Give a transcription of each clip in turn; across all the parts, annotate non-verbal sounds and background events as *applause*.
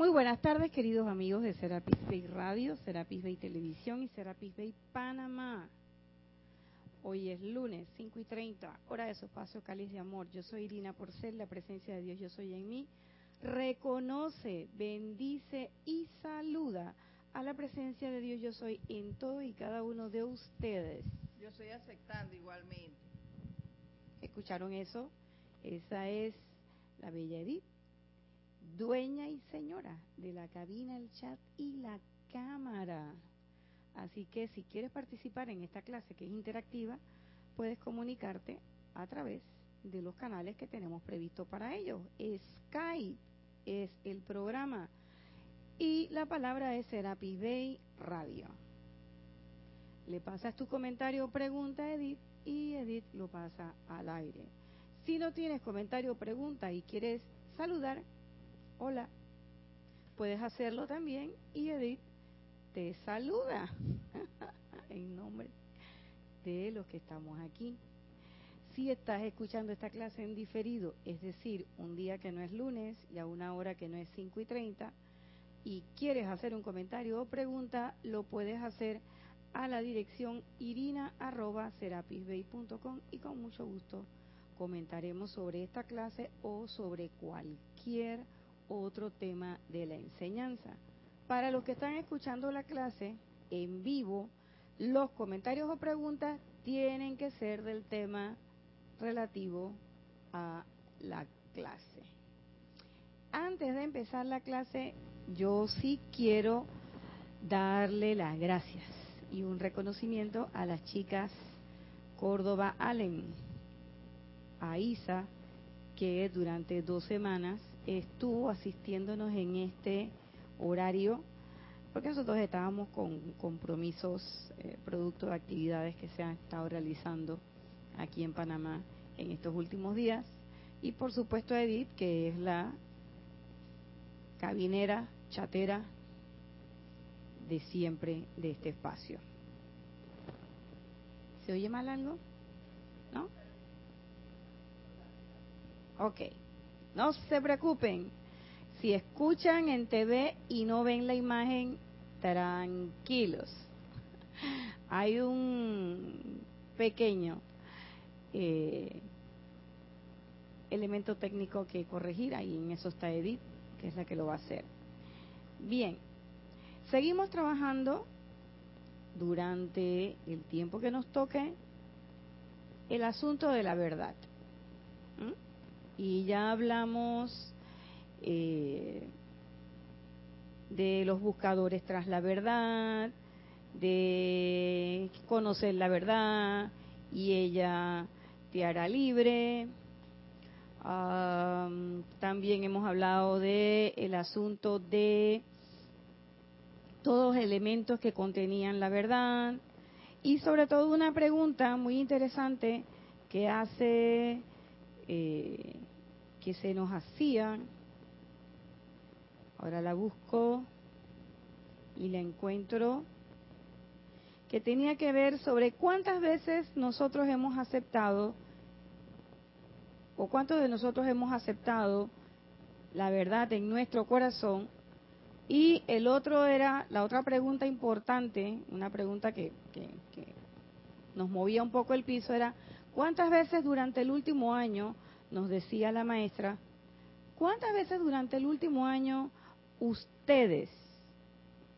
Muy buenas tardes, queridos amigos de Serapis Bay Radio, Serapis Bay Televisión y Serapis Bay Panamá. Hoy es lunes, 5 y 30, hora de su espacio Cáliz de Amor. Yo soy Irina Porcel, la presencia de Dios, yo soy en mí. Reconoce, bendice y saluda a la presencia de Dios, yo soy en todo y cada uno de ustedes. Yo estoy aceptando igualmente. ¿Escucharon eso? Esa es la Bella Edith, dueña y señora de la cabina, el chat y la cámara. Así que si quieres participar en esta clase que es interactiva, puedes comunicarte a través de los canales que tenemos previsto para ello. Skype es el programa y la palabra es Serapis Bay Radio. Le pasas tu comentario o pregunta a Edith y Edith lo pasa al aire. Si no tienes comentario o pregunta y quieres saludar, hola, puedes hacerlo también y Edith te saluda *laughs* en nombre de los que estamos aquí. Si estás escuchando esta clase en diferido, es decir, un día que no es lunes y a una hora que no es 5 y 30, y quieres hacer un comentario o pregunta, lo puedes hacer a la dirección irina.serapisbay.com y con mucho gusto comentaremos sobre esta clase o sobre cualquier otro tema de la enseñanza. Para los que están escuchando la clase en vivo, los comentarios o preguntas tienen que ser del tema relativo a la clase. Antes de empezar la clase, yo sí quiero darle las gracias y un reconocimiento a las chicas Córdoba Allen, a Isa, que durante dos semanas estuvo asistiéndonos en este horario, porque nosotros estábamos con compromisos, eh, producto de actividades que se han estado realizando aquí en Panamá en estos últimos días. Y por supuesto Edith, que es la cabinera, chatera de siempre de este espacio. ¿Se oye mal algo? ¿No? Ok. No se preocupen. Si escuchan en TV y no ven la imagen, tranquilos. *laughs* Hay un pequeño eh, elemento técnico que corregir, ahí en eso está Edith, que es la que lo va a hacer. Bien, seguimos trabajando durante el tiempo que nos toque el asunto de la verdad. Y ya hablamos eh, de los buscadores tras la verdad, de conocer la verdad y ella te hará libre. también hemos hablado de el asunto de todos los elementos que contenían la verdad y sobre todo una pregunta muy interesante que hace eh, que se nos hacía ahora la busco y la encuentro que tenía que ver sobre cuántas veces nosotros hemos aceptado o cuántos de nosotros hemos aceptado la verdad en nuestro corazón. Y el otro era, la otra pregunta importante, una pregunta que, nos movía un poco el piso, era, ¿cuántas veces durante el último año, nos decía la maestra, cuántas veces durante el último año ustedes,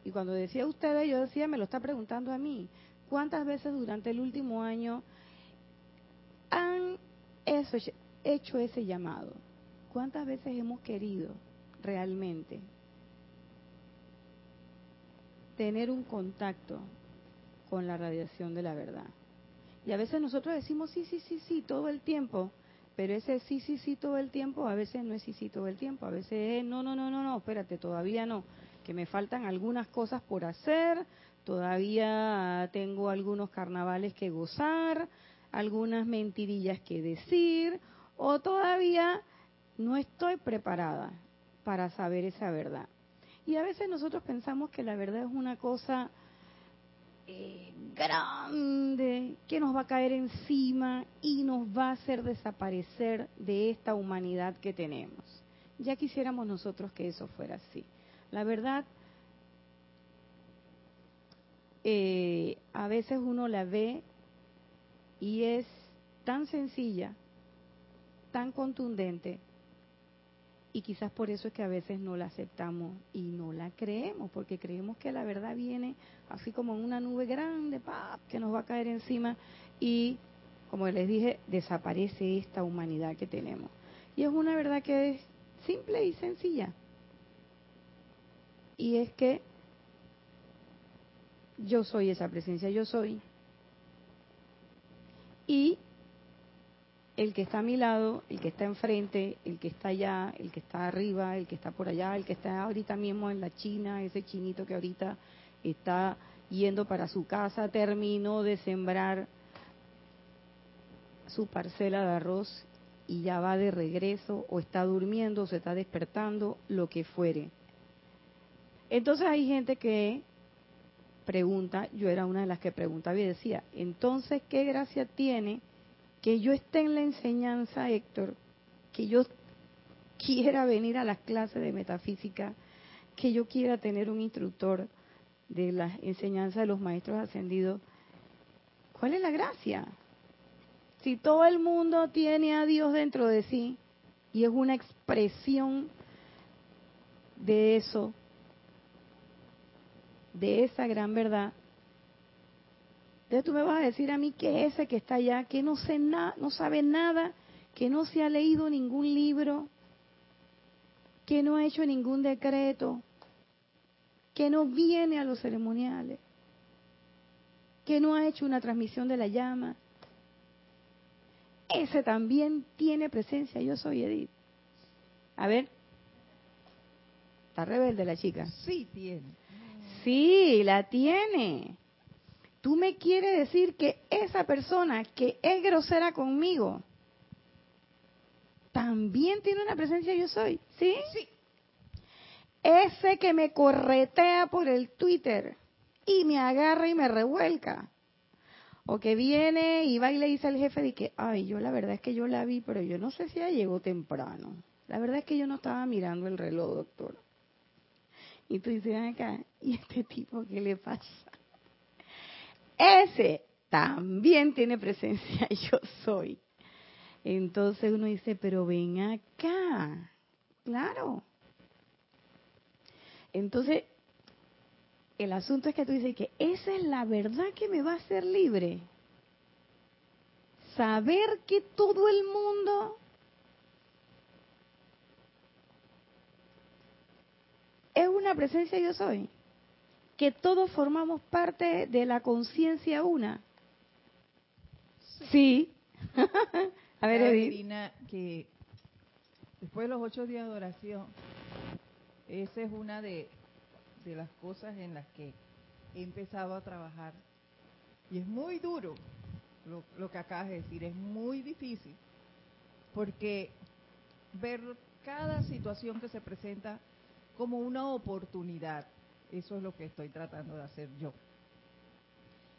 y cuando decía ustedes, yo decía, me lo está preguntando a mí, ¿cuántas veces durante el último año han hecho ese llamado? ¿Cuántas veces hemos querido realmente tener un contacto con la radiación de la verdad. Y a veces nosotros decimos sí, sí, sí, sí, todo el tiempo, pero ese sí, sí, sí, todo el tiempo, a veces no es sí, sí, todo el tiempo, a veces es no, no, no, no, no, espérate, todavía no, que me faltan algunas cosas por hacer, todavía tengo algunos carnavales que gozar, algunas mentirillas que decir, o todavía no estoy preparada para saber esa verdad. Y a veces nosotros pensamos que la verdad es una cosa eh, grande que nos va a caer encima y nos va a hacer desaparecer de esta humanidad que tenemos. Ya quisiéramos nosotros que eso fuera así. La verdad, eh, a veces uno la ve y es tan sencilla, tan contundente, y quizás por eso es que a veces no la aceptamos y no la creemos, porque creemos que la verdad viene así como en una nube grande, ¡pap! que nos va a caer encima y, como les dije, desaparece esta humanidad que tenemos. Y es una verdad que es simple y sencilla. Y es que yo soy esa presencia, yo soy. Y el que está a mi lado, el que está enfrente, el que está allá, el que está arriba, el que está por allá, el que está ahorita mismo en la China, ese chinito que ahorita está yendo para su casa, terminó de sembrar su parcela de arroz y ya va de regreso o está durmiendo o se está despertando, lo que fuere. Entonces hay gente que pregunta, yo era una de las que preguntaba y decía, entonces, ¿qué gracia tiene que yo esté en la enseñanza, Héctor, que yo quiera venir a las clases de metafísica, que yo quiera tener un instructor de la enseñanza de los maestros ascendidos? ¿Cuál es la gracia? Si todo el mundo tiene a Dios dentro de sí y es una expresión de eso, de esa gran verdad, entonces tú me vas a decir a mí que ese que está allá, que no sé no sabe nada, que no se ha leído ningún libro, que no ha hecho ningún decreto, que no viene a los ceremoniales, que no ha hecho una transmisión de la llama. Ese también tiene presencia. Yo soy Edith. A ver. Está rebelde la chica. Sí, tiene. Sí, la tiene. Tú me quieres decir que esa persona que es grosera conmigo también tiene una presencia yo soy, ¿sí? Sí. Ese que me corretea por el Twitter y me agarra y me revuelca. O que viene y va y le dice al jefe de que, ay, yo la verdad es que yo la vi, pero yo no sé si ya llegó temprano. La verdad es que yo no estaba mirando el reloj, doctor. Y tú dices, acá, ¿y este tipo qué le pasa? Ese también tiene presencia, *laughs* yo soy. Entonces uno dice, pero ven acá, claro. Entonces, el asunto es que tú dices que esa es la verdad que me va a hacer libre. Saber que todo el mundo es una presencia yo soy que todos formamos parte de la conciencia una. Sí. *laughs* A ver, Edith. que después de los ocho días de oración, esa es una de, de las cosas en las que he empezado a trabajar. Y es muy duro lo, lo que acabas de decir, es muy difícil, porque ver cada situación que se presenta como una oportunidad eso es lo que estoy tratando de hacer yo.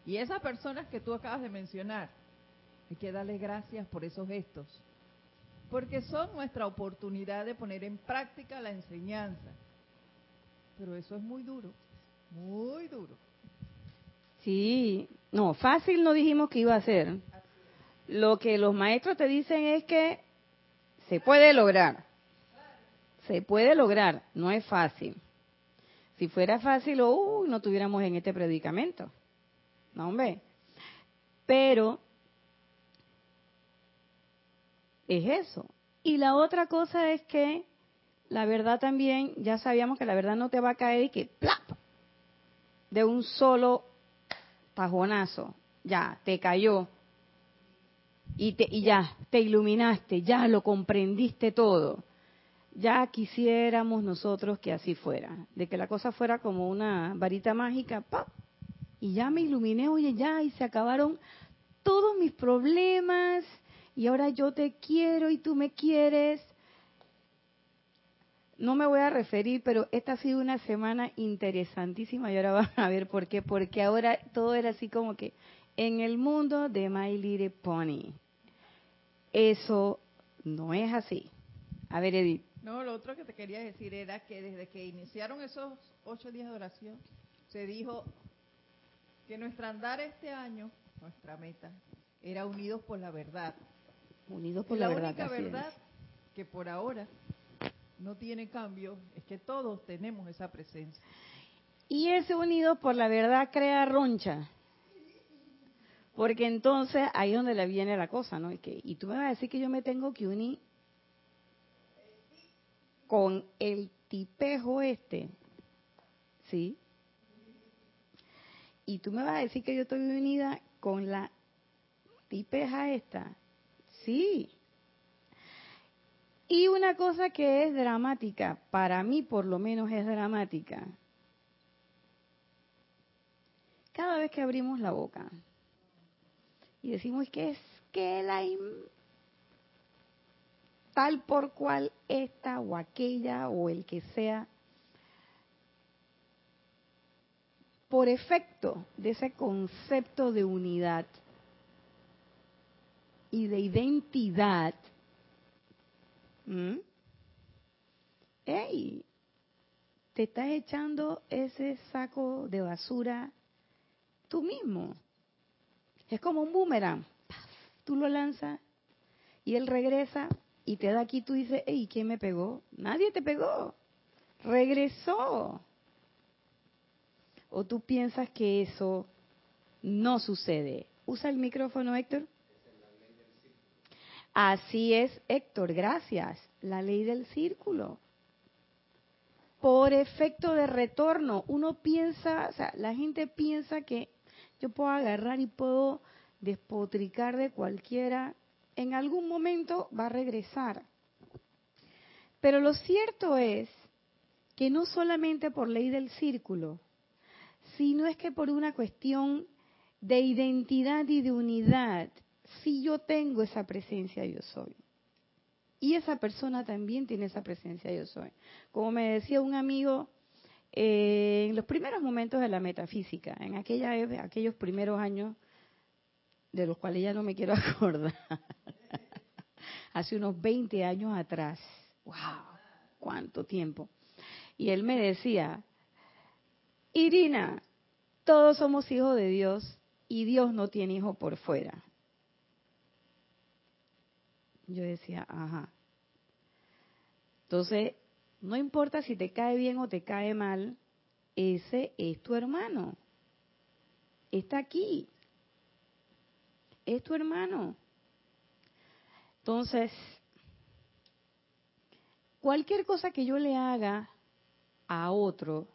Y esas personas que tú acabas de mencionar, hay que darles gracias por esos gestos, porque son nuestra oportunidad de poner en práctica la enseñanza. Pero eso es muy duro, muy duro. Sí, no, fácil no dijimos que iba a ser. Lo que los maestros te dicen es que se puede lograr. Se puede lograr, no es fácil. Si fuera fácil, uh, no tuviéramos en este predicamento. No, hombre. Pero es eso. Y la otra cosa es que la verdad también, ya sabíamos que la verdad no te va a caer y que ¡plap! de un solo tajonazo, ya, te cayó. Y, te, y ya, te iluminaste, ya lo comprendiste todo ya quisiéramos nosotros que así fuera, de que la cosa fuera como una varita mágica, ¡pap! y ya me iluminé, oye, ya, y se acabaron todos mis problemas, y ahora yo te quiero y tú me quieres. No me voy a referir, pero esta ha sido una semana interesantísima y ahora *laughs* van a ver por qué, porque ahora todo era así como que en el mundo de My Little Pony. Eso no es así. A ver, Edith. No, lo otro que te quería decir era que desde que iniciaron esos ocho días de oración, se dijo que nuestra andar este año, nuestra meta, era unidos por la verdad. Unidos por la, verdad. La única verdad que por ahora no tiene cambio es que todos tenemos esa presencia. Y ese unido por la verdad crea roncha. Porque entonces ahí es donde le viene la cosa, ¿no? Y, que, y tú me vas a decir que yo me tengo que unir con el tipejo este, ¿sí? Y tú me vas a decir que yo estoy unida con la tipeja esta, sí. Y una cosa que es dramática, para mí por lo menos es dramática, cada vez que abrimos la boca y decimos que es que la tal por cual esta o aquella o el que sea, por efecto de ese concepto de unidad y de identidad, hey, te estás echando ese saco de basura tú mismo. Es como un boomerang. Tú lo lanzas y él regresa y te da aquí, tú dices, ¿y ¿quién me pegó? Nadie te pegó. Regresó. O tú piensas que eso no sucede. Usa el micrófono, Héctor. Así es, Héctor, gracias. La ley del círculo por efecto de retorno. Uno piensa, o sea, la gente piensa que yo puedo agarrar y puedo despotricar de cualquiera, en algún momento va a regresar. Pero lo cierto es que no solamente por ley del círculo, sino es que por una cuestión de identidad y de unidad, si yo tengo esa presencia yo soy. Y esa persona también tiene esa presencia yo soy. Como me decía un amigo, eh, en los primeros momentos de la metafísica, en aquellos primeros años de los cuales ya no me quiero *laughs* acordar, hace unos 20 años atrás, wow, cuánto tiempo. Y él me decía, Irina, todos somos hijos de Dios y Dios no tiene hijo por fuera. Yo decía, ajá. Entonces, no importa si te cae bien o te cae mal, ese es tu hermano. Está aquí. Es tu hermano. Entonces, cualquier cosa que yo le haga a otro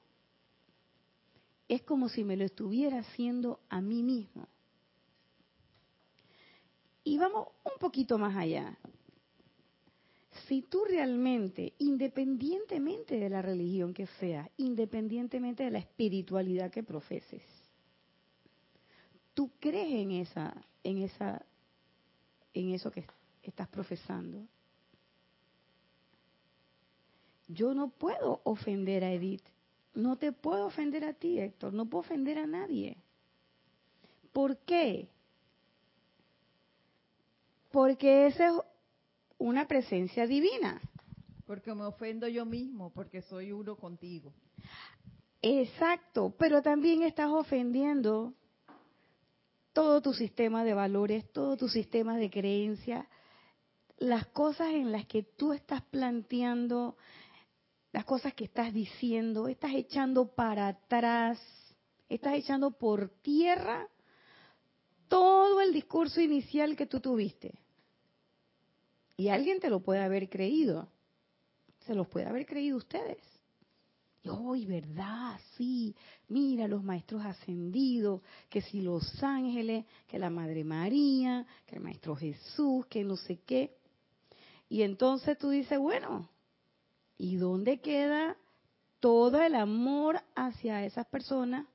es como si me lo estuviera haciendo a mí mismo. Y vamos un poquito más allá si tú realmente, independientemente de la religión que sea, independientemente de la espiritualidad que profeses, tú crees en esa, en esa, en eso que estás profesando. Yo no puedo ofender a Edith, no te puedo ofender a ti, Héctor, no puedo ofender a nadie. ¿Por qué? Porque ese es una presencia divina. Porque me ofendo yo mismo, porque soy uno contigo. Exacto, pero también estás ofendiendo todo tu sistema de valores, todo tu sistema de creencias, las cosas en las que tú estás planteando, las cosas que estás diciendo, estás echando para atrás, estás echando por tierra todo el discurso inicial que tú tuviste. Y alguien te lo puede haber creído. Se los puede haber creído ustedes. Y hoy, ¿verdad? Sí. Mira los maestros ascendidos, que si los ángeles, que la Madre María, que el Maestro Jesús, que no sé qué. Y entonces tú dices, bueno, ¿y dónde queda todo el amor hacia esas personas,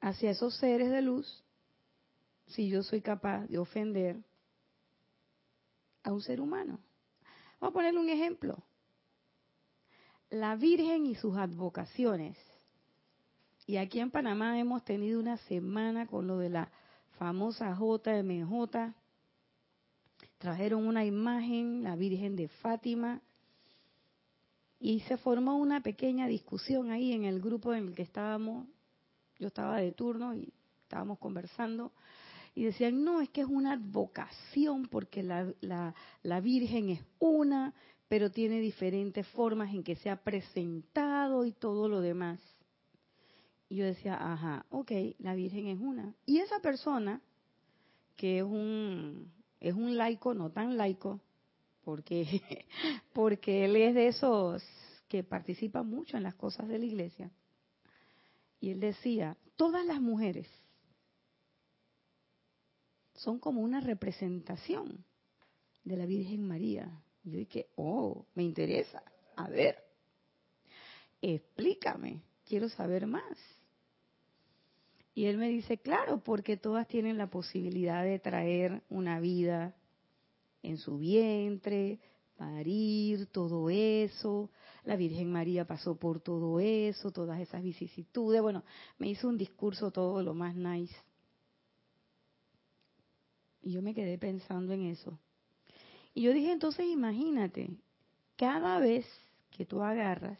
hacia esos seres de luz, si yo soy capaz de ofender a un ser humano. Vamos a ponerle un ejemplo. La Virgen y sus advocaciones. Y aquí en Panamá hemos tenido una semana con lo de la famosa JMJ, trajeron una imagen, la Virgen de Fátima, y se formó una pequeña discusión ahí en el grupo en el que estábamos. Yo estaba de turno y estábamos conversando y decían, no, es que es una advocación porque la, la, la Virgen es una, pero tiene diferentes formas en que se ha presentado y todo lo demás. Y yo decía, ajá, ok, la Virgen es una. Y esa persona, que es un, es un laico, no tan laico, porque, *laughs* porque él es de esos que participa mucho en las cosas de la iglesia. Y él decía, todas las mujeres son como una representación de la Virgen María. Y yo dije, oh, me interesa. A ver, explícame, quiero saber más. Y él me dice, claro, porque todas tienen la posibilidad de traer una vida en su vientre, parir, todo eso. La Virgen María pasó por todo eso, todas esas vicisitudes. Bueno, me hizo un discurso todo lo más nice. Y yo me quedé pensando en eso. Y yo dije, entonces imagínate, cada vez que tú agarras,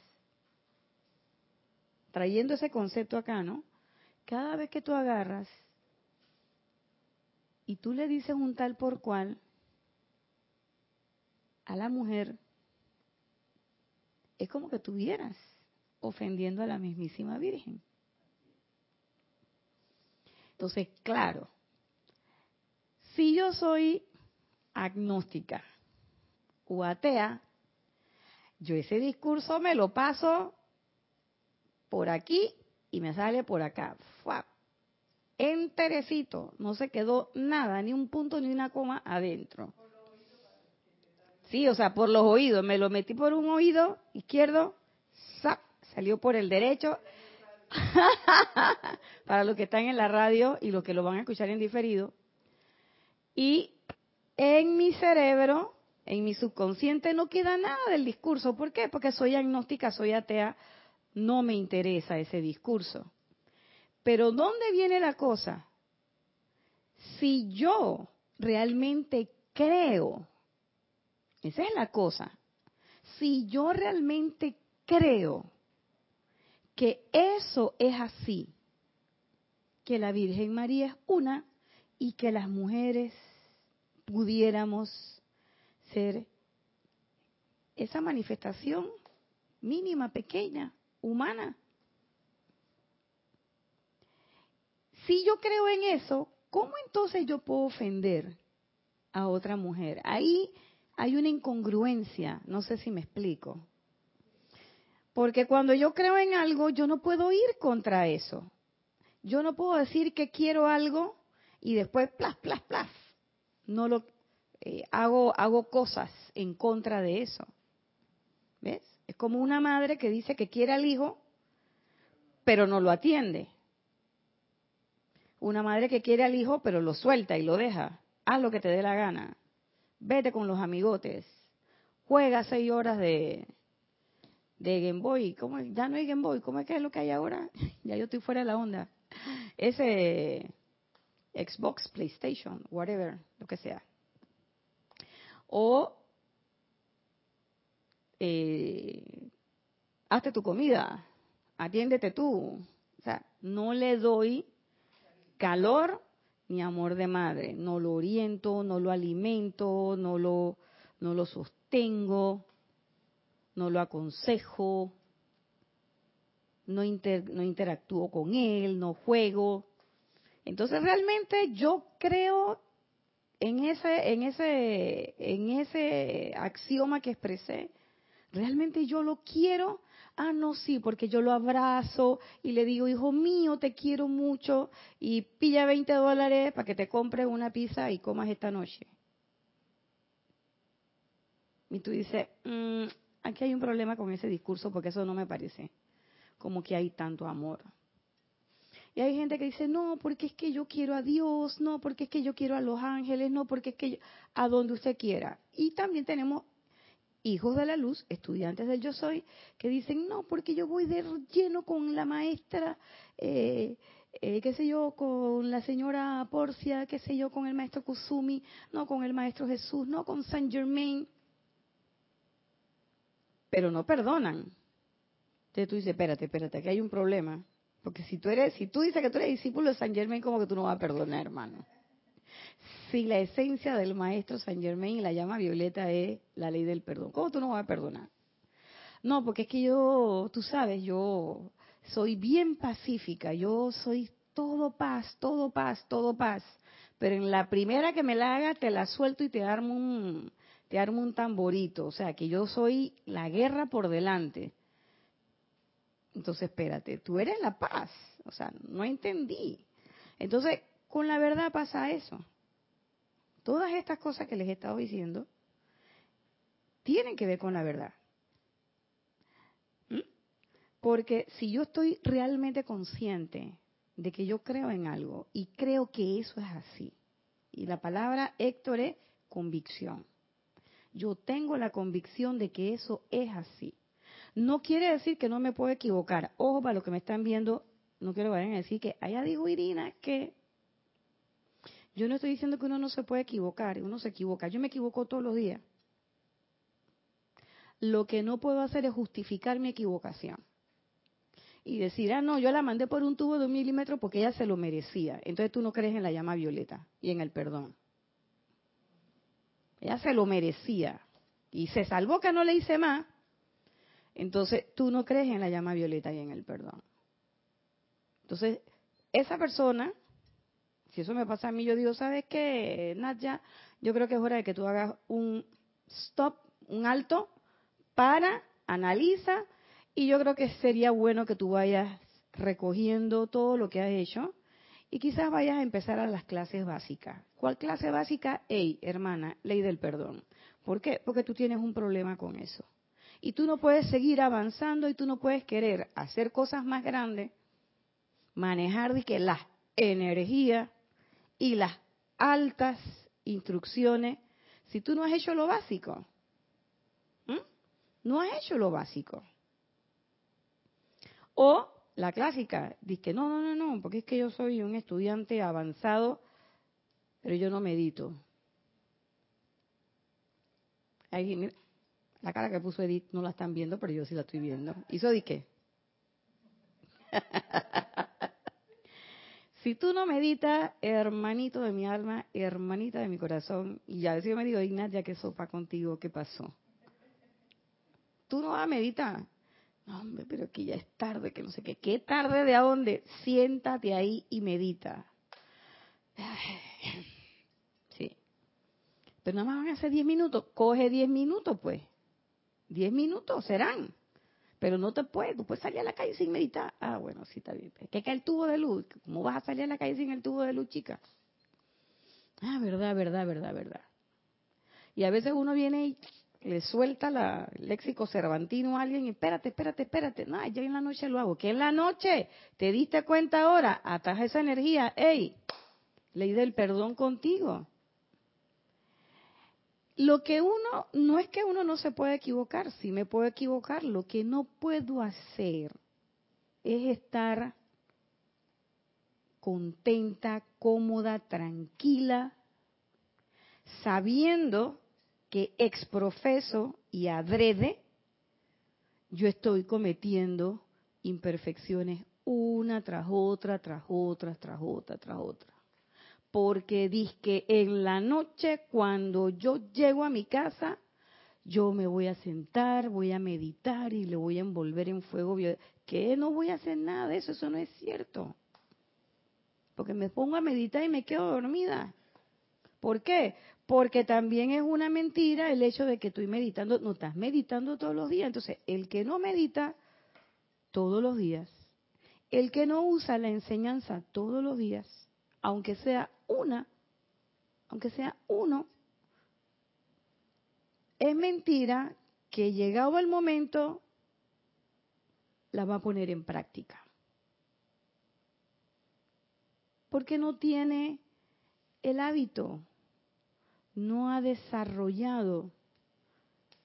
trayendo ese concepto acá, ¿no? Cada vez que tú agarras y tú le dices un tal por cual, a la mujer, es como que tuvieras ofendiendo a la mismísima Virgen. Entonces, claro, si yo soy agnóstica o atea, yo ese discurso me lo paso por aquí y me sale por acá. Enterecito, no se quedó nada, ni un punto ni una coma adentro. Sí, o sea, por los oídos. Me lo metí por un oído izquierdo, salió por el derecho. *laughs* Para los que están en la radio y los que lo van a escuchar en diferido. Y en mi cerebro, en mi subconsciente, no queda nada del discurso. ¿Por qué? Porque soy agnóstica, soy atea, no me interesa ese discurso. Pero ¿dónde viene la cosa? Si yo realmente creo esa es la cosa. Si yo realmente creo que eso es así, que la Virgen María es una y que las mujeres pudiéramos ser esa manifestación mínima, pequeña, humana. Si yo creo en eso, ¿cómo entonces yo puedo ofender a otra mujer? Ahí hay una incongruencia, no sé si me explico. Porque cuando yo creo en algo, yo no puedo ir contra eso. Yo no puedo decir que quiero algo y después plas, plas, plas. No lo eh, hago, hago cosas en contra de eso. ¿Ves? Es como una madre que dice que quiere al hijo, pero no lo atiende. Una madre que quiere al hijo, pero lo suelta y lo deja. Haz lo que te dé la gana vete con los amigotes, juega seis horas de, de Game Boy, ¿cómo, ya no hay Game Boy, ¿cómo es que es lo que hay ahora? *laughs* ya yo estoy fuera de la onda. Ese Xbox, PlayStation, whatever, lo que sea. O eh, hazte tu comida, atiéndete tú. O sea, no le doy calor ni amor de madre. No lo oriento, no lo alimento, no lo, no lo sostengo, no lo aconsejo, no, no interactúo con él, no juego. Entonces realmente yo creo en ese, en ese, en ese axioma que expresé, realmente yo lo quiero Ah, no, sí, porque yo lo abrazo y le digo, hijo mío, te quiero mucho y pilla 20 dólares para que te compres una pizza y comas esta noche. Y tú dices, mm, aquí hay un problema con ese discurso porque eso no me parece como que hay tanto amor. Y hay gente que dice, no, porque es que yo quiero a Dios, no, porque es que yo quiero a los ángeles, no, porque es que yo, a donde usted quiera. Y también tenemos hijos de la luz, estudiantes del yo soy, que dicen, no, porque yo voy de lleno con la maestra, eh, eh, qué sé yo, con la señora Porcia, qué sé yo, con el maestro Kusumi, no con el maestro Jesús, no con Saint Germain, pero no perdonan. Entonces tú dices, espérate, espérate, que hay un problema. Porque si tú eres, si tú dices que tú eres discípulo de Saint Germain, como que tú no vas a perdonar, hermano. Si la esencia del maestro Saint Germain y la llama violeta es la ley del perdón, ¿cómo tú no vas a perdonar? No, porque es que yo, tú sabes, yo soy bien pacífica, yo soy todo paz, todo paz, todo paz. Pero en la primera que me la haga, te la suelto y te armo un, te armo un tamborito. O sea, que yo soy la guerra por delante. Entonces, espérate, tú eres la paz. O sea, no entendí. Entonces, con la verdad pasa eso. Todas estas cosas que les he estado diciendo tienen que ver con la verdad. ¿Mm? Porque si yo estoy realmente consciente de que yo creo en algo y creo que eso es así, y la palabra Héctor es convicción. Yo tengo la convicción de que eso es así. No quiere decir que no me puedo equivocar. Ojo, para los que me están viendo, no quiero que vayan a decir que allá dijo Irina que yo no estoy diciendo que uno no se puede equivocar, uno se equivoca. Yo me equivoco todos los días. Lo que no puedo hacer es justificar mi equivocación. Y decir, ah, no, yo la mandé por un tubo de un milímetro porque ella se lo merecía. Entonces tú no crees en la llama violeta y en el perdón. Ella se lo merecía. Y se salvó que no le hice más. Entonces tú no crees en la llama violeta y en el perdón. Entonces, esa persona si eso me pasa a mí, yo digo, ¿sabes qué, Nadia? Yo creo que es hora de que tú hagas un stop, un alto, para, analiza, y yo creo que sería bueno que tú vayas recogiendo todo lo que has hecho y quizás vayas a empezar a las clases básicas. ¿Cuál clase básica? Hey, hermana, ley del perdón. ¿Por qué? Porque tú tienes un problema con eso. Y tú no puedes seguir avanzando y tú no puedes querer hacer cosas más grandes, manejar de que la energía y las altas instrucciones si tú no has hecho lo básico? No has hecho lo básico. O la clásica, dice no, no, no, no, porque es que yo soy un estudiante avanzado, pero yo no medito. Ahí, la cara que puso Edith no la están viendo, pero yo sí la estoy viendo. ¿Hizo de qué? *laughs* Si tú no meditas, hermanito de mi alma, hermanita de mi corazón, y a veces yo me digo, Ignacia, ¿qué sopa contigo? ¿Qué pasó? Tú no vas a meditar. No, hombre, pero que ya es tarde, que no sé qué. ¿Qué tarde de a dónde? Siéntate ahí y medita. Sí. Pero nada más van a hacer 10 minutos. Coge 10 minutos, pues. 10 minutos serán. Pero no te puedes, tú puedes salir a la calle sin meditar. Ah, bueno, sí está bien. ¿Qué cae el tubo de luz? ¿Cómo vas a salir a la calle sin el tubo de luz, chica? Ah, verdad, verdad, verdad, verdad. Y a veces uno viene y le suelta la léxico cervantino a alguien y espérate, espérate, espérate. No, yo en la noche lo hago. ¿Qué en la noche? ¿Te diste cuenta ahora? Atas esa energía. ¡Ey! Ley del perdón contigo. Lo que uno, no es que uno no se pueda equivocar, sí me puedo equivocar, lo que no puedo hacer es estar contenta, cómoda, tranquila, sabiendo que exprofeso y adrede yo estoy cometiendo imperfecciones una tras otra, tras otra, tras otra, tras otra porque que en la noche cuando yo llego a mi casa, yo me voy a sentar, voy a meditar y le voy a envolver en fuego. Que no voy a hacer nada de eso, eso no es cierto. Porque me pongo a meditar y me quedo dormida. ¿Por qué? Porque también es una mentira el hecho de que estoy meditando, no estás meditando todos los días. Entonces, el que no medita todos los días, el que no usa la enseñanza todos los días, aunque sea una, aunque sea uno, es mentira que llegado el momento la va a poner en práctica. Porque no tiene el hábito, no ha desarrollado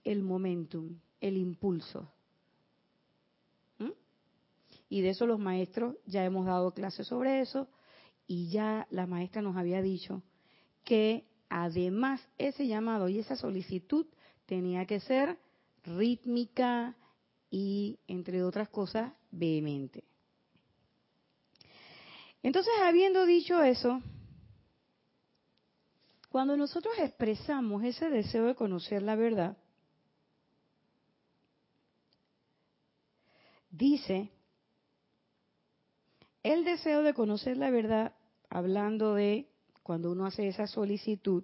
el momentum, el impulso. ¿Mm? y de eso los maestros ya hemos dado clases sobre eso y ya la maestra nos había dicho que además ese llamado y esa solicitud tenía que ser rítmica y, entre otras cosas, vehemente. Entonces, habiendo dicho eso, cuando nosotros expresamos ese deseo de conocer la verdad, dice, el deseo de conocer la verdad, hablando de cuando uno hace esa solicitud,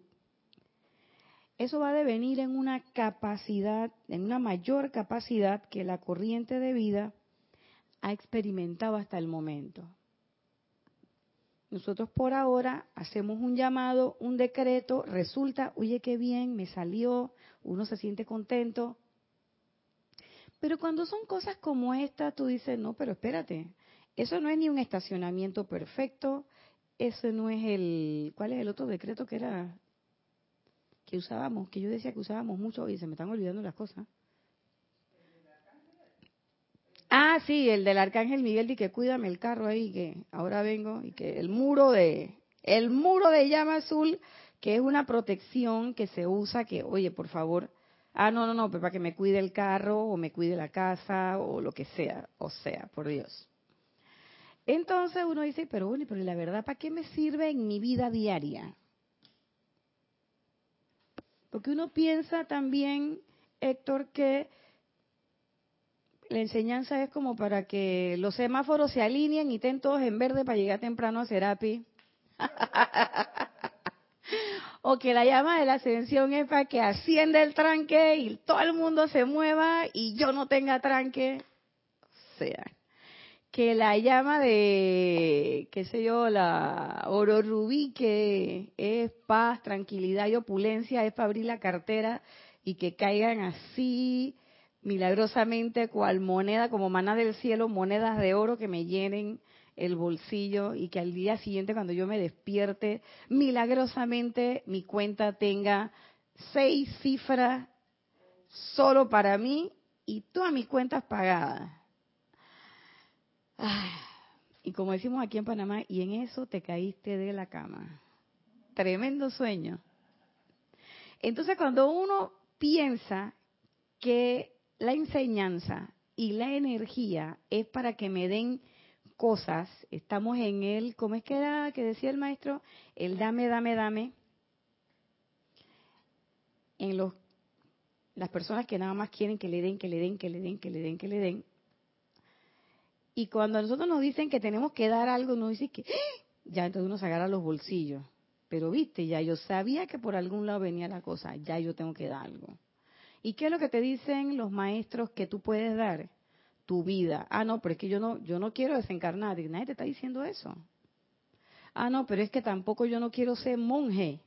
eso va a devenir en una capacidad, en una mayor capacidad que la corriente de vida ha experimentado hasta el momento. Nosotros por ahora hacemos un llamado, un decreto, resulta, oye, qué bien, me salió, uno se siente contento. Pero cuando son cosas como esta, tú dices, no, pero espérate, eso no es ni un estacionamiento perfecto, eso no es el, ¿cuál es el otro decreto que era? Que usábamos, que yo decía que usábamos mucho, y se me están olvidando las cosas. Ah, sí, el del arcángel Miguel y que cuídame el carro ahí, que ahora vengo y que el muro de el muro de llama azul, que es una protección que se usa que, oye, por favor, ah, no, no, no, para que me cuide el carro o me cuide la casa o lo que sea, o sea, por Dios. Entonces uno dice, pero bueno, pero la verdad, ¿para qué me sirve en mi vida diaria? Porque uno piensa también, Héctor, que la enseñanza es como para que los semáforos se alineen y estén todos en verde para llegar temprano a Serapi. *laughs* o que la llama de la ascensión es para que ascienda el tranque y todo el mundo se mueva y yo no tenga tranque. O sea, que la llama de, qué sé yo, la oro rubí, que es paz, tranquilidad y opulencia, es para abrir la cartera y que caigan así milagrosamente cual moneda, como maná del cielo, monedas de oro que me llenen el bolsillo y que al día siguiente cuando yo me despierte, milagrosamente mi cuenta tenga seis cifras solo para mí y todas mis cuentas pagadas. Y como decimos aquí en Panamá, y en eso te caíste de la cama. Tremendo sueño. Entonces cuando uno piensa que la enseñanza y la energía es para que me den cosas. Estamos en el, ¿cómo es que era que decía el maestro? El dame, dame, dame. En los, las personas que nada más quieren que le den, que le den, que le den, que le den, que le den. Y cuando a nosotros nos dicen que tenemos que dar algo, nos dicen que ¡Ah! ya entonces uno se agarra los bolsillos. Pero viste, ya yo sabía que por algún lado venía la cosa, ya yo tengo que dar algo. ¿Y qué es lo que te dicen los maestros que tú puedes dar? Tu vida. Ah, no, pero es que yo no, yo no quiero desencarnar. Y nadie te está diciendo eso. Ah, no, pero es que tampoco yo no quiero ser monje.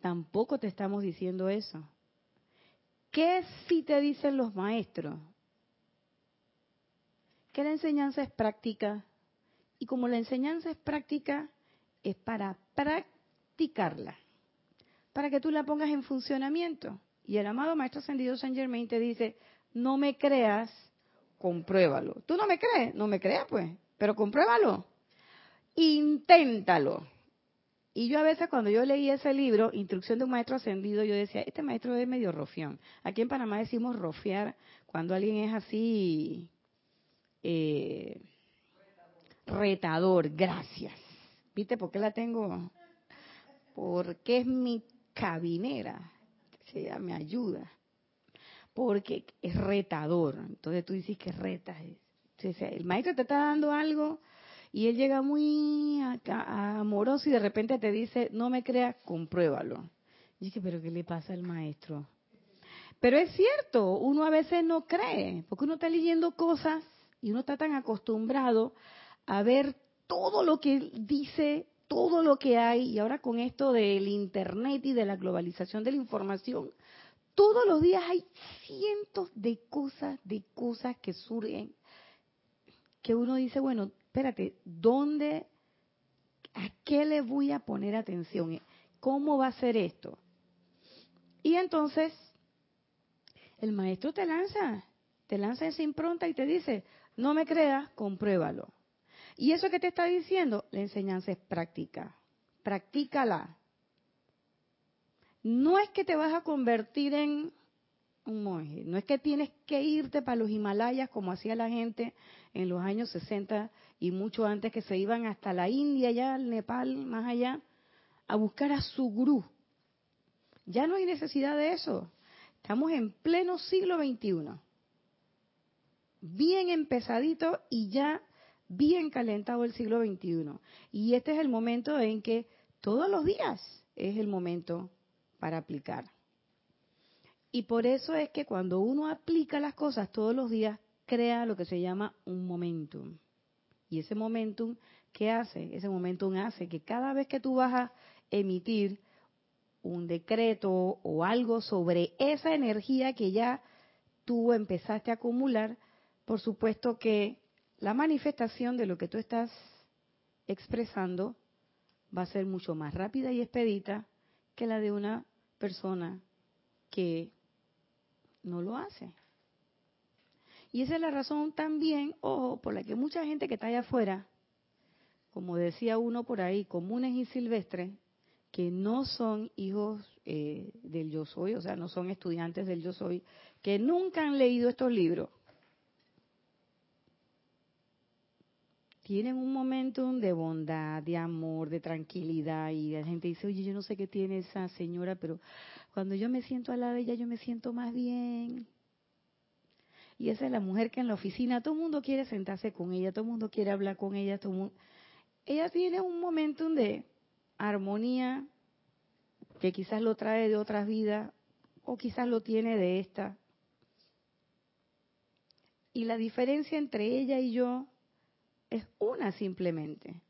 Tampoco te estamos diciendo eso. ¿Qué sí te dicen los maestros? Que la enseñanza es práctica. Y como la enseñanza es práctica, es para practicarla para que tú la pongas en funcionamiento. Y el amado Maestro Ascendido San Germain te dice, no me creas, compruébalo. ¿Tú no me crees? No me creas pues, pero compruébalo. Inténtalo. Y yo a veces cuando yo leí ese libro, Instrucción de un Maestro Ascendido, yo decía, este maestro es medio rofión. Aquí en Panamá decimos rofiar cuando alguien es así eh, retador. Gracias. ¿Viste por qué la tengo? Porque es mi cabinera. Ella me ayuda. Porque es retador. Entonces tú dices que reta. el maestro te está dando algo y él llega muy amoroso y de repente te dice, no me creas, compruébalo. Y dije, pero ¿qué le pasa al maestro? Pero es cierto, uno a veces no cree, porque uno está leyendo cosas y uno está tan acostumbrado a ver todo lo que dice todo lo que hay, y ahora con esto del Internet y de la globalización de la información, todos los días hay cientos de cosas, de cosas que surgen, que uno dice, bueno, espérate, ¿dónde, a qué le voy a poner atención? ¿Cómo va a ser esto? Y entonces, el maestro te lanza, te lanza esa impronta y te dice, No me creas, compruébalo. Y eso que te está diciendo, la enseñanza es práctica. Practícala. No es que te vas a convertir en un monje, no es que tienes que irte para los Himalayas como hacía la gente en los años 60 y mucho antes que se iban hasta la India, ya al Nepal, más allá, a buscar a su gurú. Ya no hay necesidad de eso. Estamos en pleno siglo XXI. Bien empezadito y ya bien calentado el siglo XXI. Y este es el momento en que todos los días es el momento para aplicar. Y por eso es que cuando uno aplica las cosas todos los días, crea lo que se llama un momentum. Y ese momentum, ¿qué hace? Ese momentum hace que cada vez que tú vas a emitir un decreto o algo sobre esa energía que ya tú empezaste a acumular, por supuesto que la manifestación de lo que tú estás expresando va a ser mucho más rápida y expedita que la de una persona que no lo hace. Y esa es la razón también, ojo, por la que mucha gente que está allá afuera, como decía uno por ahí, comunes y silvestres, que no son hijos eh, del yo soy, o sea, no son estudiantes del yo soy, que nunca han leído estos libros, tienen un momentum de bondad, de amor, de tranquilidad y la gente dice, oye, yo no sé qué tiene esa señora, pero cuando yo me siento al lado de ella, yo me siento más bien. Y esa es la mujer que en la oficina todo el mundo quiere sentarse con ella, todo el mundo quiere hablar con ella, todo mundo... Ella tiene un momentum de armonía que quizás lo trae de otras vidas o quizás lo tiene de esta. Y la diferencia entre ella y yo es una simplemente.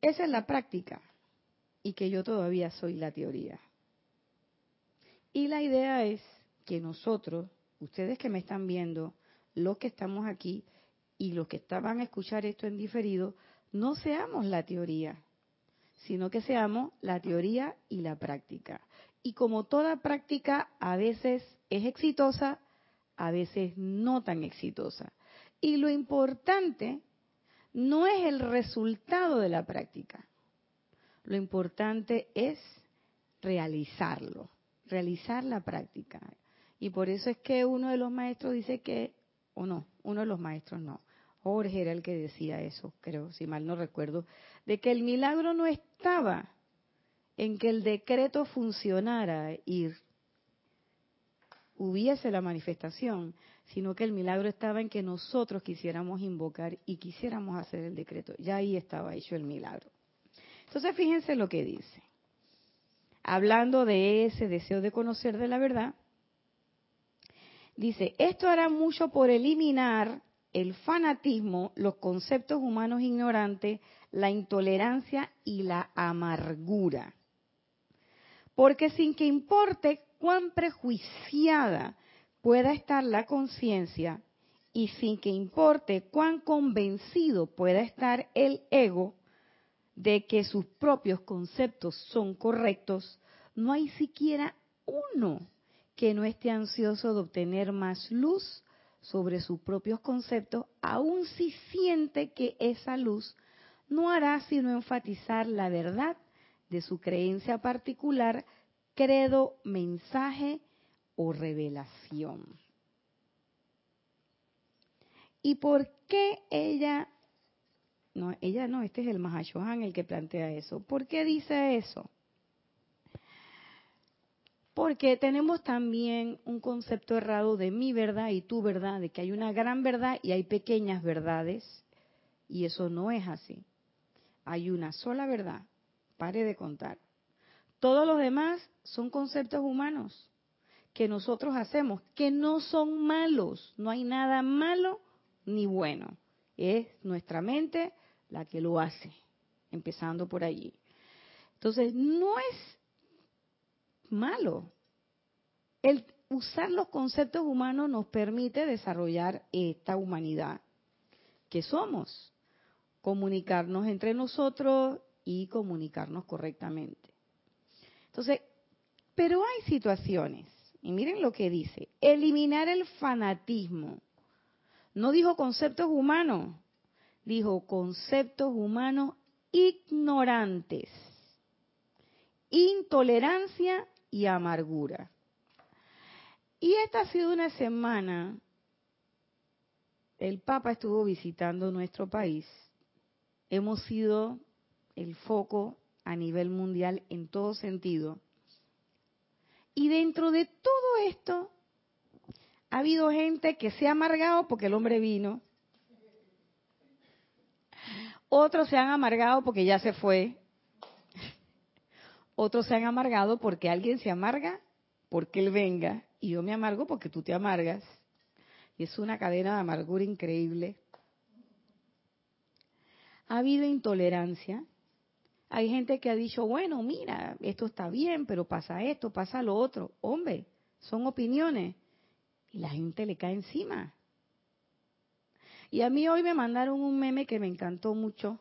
Esa es la práctica y que yo todavía soy la teoría. Y la idea es que nosotros, ustedes que me están viendo, los que estamos aquí y los que van a escuchar esto en diferido, no seamos la teoría, sino que seamos la teoría y la práctica. Y como toda práctica a veces es exitosa, a veces no tan exitosa. Y lo importante no es el resultado de la práctica. Lo importante es realizarlo, realizar la práctica. Y por eso es que uno de los maestros dice que, o no, uno de los maestros no, Jorge era el que decía eso, creo, si mal no recuerdo, de que el milagro no estaba en que el decreto funcionara y hubiese la manifestación, sino que el milagro estaba en que nosotros quisiéramos invocar y quisiéramos hacer el decreto. Ya ahí estaba hecho el milagro. Entonces fíjense lo que dice. Hablando de ese deseo de conocer de la verdad, dice, esto hará mucho por eliminar el fanatismo, los conceptos humanos ignorantes, la intolerancia y la amargura. Porque sin que importe cuán prejuiciada pueda estar la conciencia y sin que importe cuán convencido pueda estar el ego de que sus propios conceptos son correctos, no hay siquiera uno que no esté ansioso de obtener más luz sobre sus propios conceptos, aun si siente que esa luz no hará sino enfatizar la verdad de su creencia particular, credo, mensaje o revelación. ¿Y por qué ella, no, ella no, este es el Mahashohan el que plantea eso, ¿por qué dice eso? Porque tenemos también un concepto errado de mi verdad y tu verdad, de que hay una gran verdad y hay pequeñas verdades, y eso no es así. Hay una sola verdad, pare de contar. Todos los demás son conceptos humanos que nosotros hacemos, que no son malos, no hay nada malo ni bueno, es nuestra mente la que lo hace, empezando por allí. Entonces, no es malo. El usar los conceptos humanos nos permite desarrollar esta humanidad que somos, comunicarnos entre nosotros y comunicarnos correctamente. Entonces, pero hay situaciones y miren lo que dice, eliminar el fanatismo, No dijo conceptos humanos, dijo conceptos humanos ignorantes, intolerancia y amargura. Y esta ha sido una semana, el Papa estuvo visitando nuestro país, hemos sido el foco a nivel mundial en todo sentido. Y dentro de todo esto, ha habido gente que se ha amargado porque el hombre vino. Otros se han amargado porque ya se fue. Otros se han amargado porque alguien se amarga porque él venga. Y yo me amargo porque tú te amargas. Y es una cadena de amargura increíble. Ha habido intolerancia. Hay gente que ha dicho, bueno, mira, esto está bien, pero pasa esto, pasa lo otro. Hombre, son opiniones y la gente le cae encima. Y a mí hoy me mandaron un meme que me encantó mucho.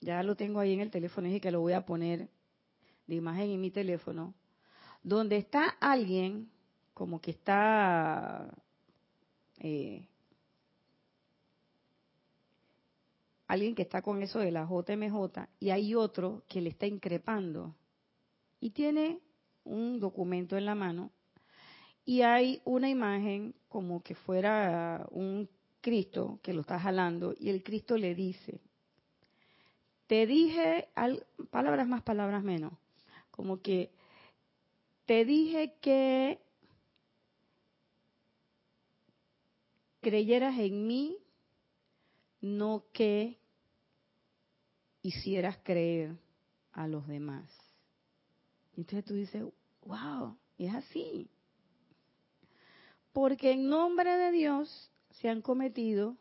Ya lo tengo ahí en el teléfono y que lo voy a poner de imagen en mi teléfono. Donde está alguien como que está eh, alguien que está con eso de la JMJ y hay otro que le está increpando y tiene un documento en la mano y hay una imagen como que fuera un Cristo que lo está jalando y el Cristo le dice, te dije, palabras más, palabras menos, como que te dije que creyeras en mí, no que hicieras creer a los demás. Y entonces tú dices, wow, es así porque en nombre de Dios se han cometido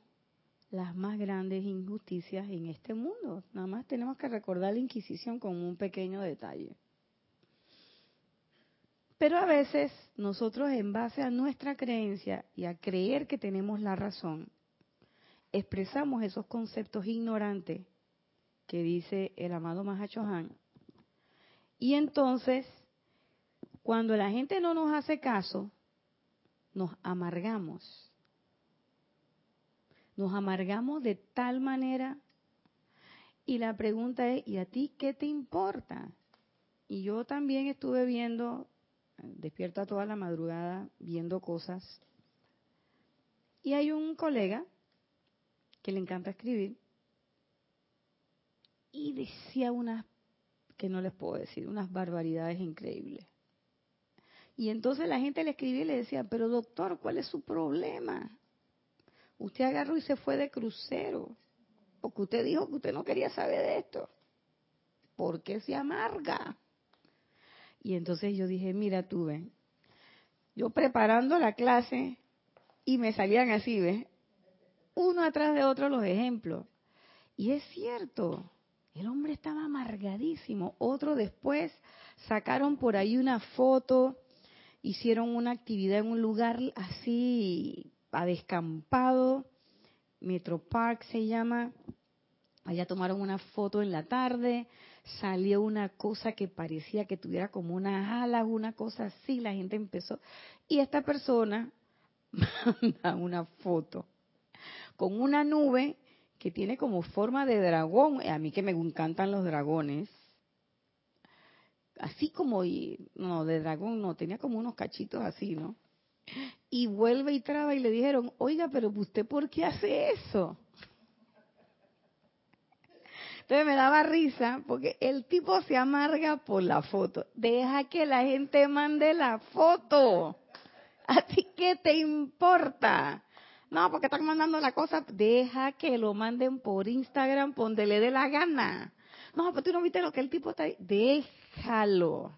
las más grandes injusticias en este mundo. Nada más tenemos que recordar la Inquisición con un pequeño detalle. Pero a veces nosotros en base a nuestra creencia y a creer que tenemos la razón, expresamos esos conceptos ignorantes que dice el amado Mahachohan. Y entonces, cuando la gente no nos hace caso, nos amargamos. Nos amargamos de tal manera y la pregunta es, ¿y a ti qué te importa? Y yo también estuve viendo, despierta toda la madrugada, viendo cosas. Y hay un colega que le encanta escribir y decía unas, que no les puedo decir, unas barbaridades increíbles. Y entonces la gente le escribía y le decía, pero doctor, ¿cuál es su problema? Usted agarró y se fue de crucero, porque usted dijo que usted no quería saber de esto. ¿Por qué se amarga? Y entonces yo dije, mira tú, ven, yo preparando la clase y me salían así, ¿ves? Uno atrás de otro los ejemplos. Y es cierto, el hombre estaba amargadísimo. Otro después sacaron por ahí una foto hicieron una actividad en un lugar así, a descampado, Metro Park se llama, allá tomaron una foto en la tarde, salió una cosa que parecía que tuviera como unas alas, una cosa así, la gente empezó, y esta persona *laughs* manda una foto con una nube que tiene como forma de dragón, a mí que me encantan los dragones, así como, no, de dragón no, tenía como unos cachitos así, ¿no? Y vuelve y traba y le dijeron, oiga, pero usted por qué hace eso? Entonces me daba risa porque el tipo se amarga por la foto. Deja que la gente mande la foto. ¿A ti qué te importa? No, porque están mandando la cosa. Deja que lo manden por Instagram, donde le dé la gana. No, pero tú no viste lo que el tipo está ahí. Déjalo.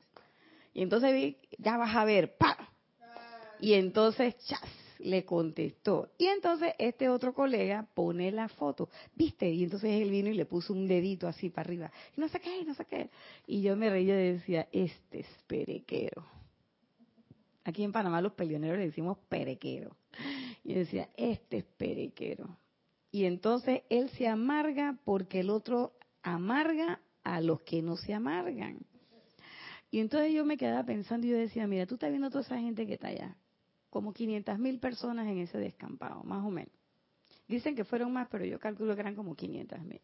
Y entonces ya vas a ver, pa. Y entonces, chas, le contestó. Y entonces este otro colega pone la foto, ¿viste? Y entonces él vino y le puso un dedito así para arriba. Y no sé qué, no sé qué. Y yo me reía y decía, este es perequero. Aquí en Panamá los peleoneros le decimos perequero. *laughs* Y decía, este es perequero. Y entonces él se amarga porque el otro amarga a los que no se amargan. Y entonces yo me quedaba pensando y yo decía, mira, tú estás viendo toda esa gente que está allá. como 500 mil personas en ese descampado, más o menos. Dicen que fueron más, pero yo calculo que eran como 500 mil.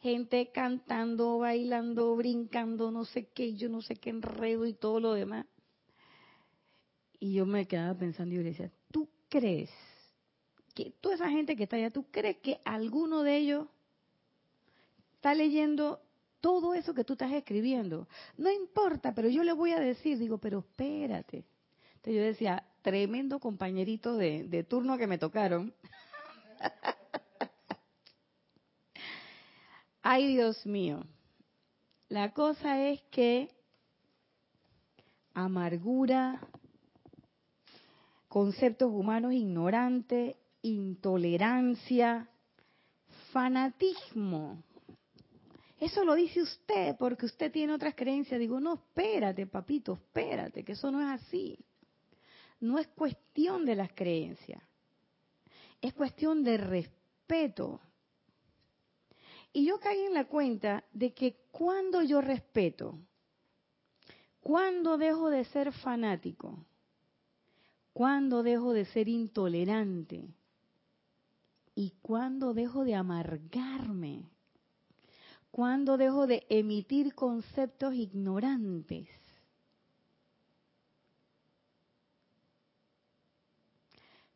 Gente cantando, bailando, brincando, no sé qué, yo no sé qué enredo y todo lo demás. Y yo me quedaba pensando y yo le decía, ¿tú crees que toda esa gente que está allá, ¿tú crees que alguno de ellos está leyendo todo eso que tú estás escribiendo? No importa, pero yo le voy a decir, digo, pero espérate. Entonces yo decía, tremendo compañerito de, de turno que me tocaron. *laughs* Ay, Dios mío. La cosa es que amargura, conceptos humanos ignorantes, intolerancia, fanatismo. Eso lo dice usted porque usted tiene otras creencias. Digo, no, espérate, papito, espérate, que eso no es así. No es cuestión de las creencias. Es cuestión de respeto. Y yo caí en la cuenta de que cuando yo respeto, cuando dejo de ser fanático, cuando dejo de ser intolerante y cuando dejo de amargarme, cuando dejo de emitir conceptos ignorantes.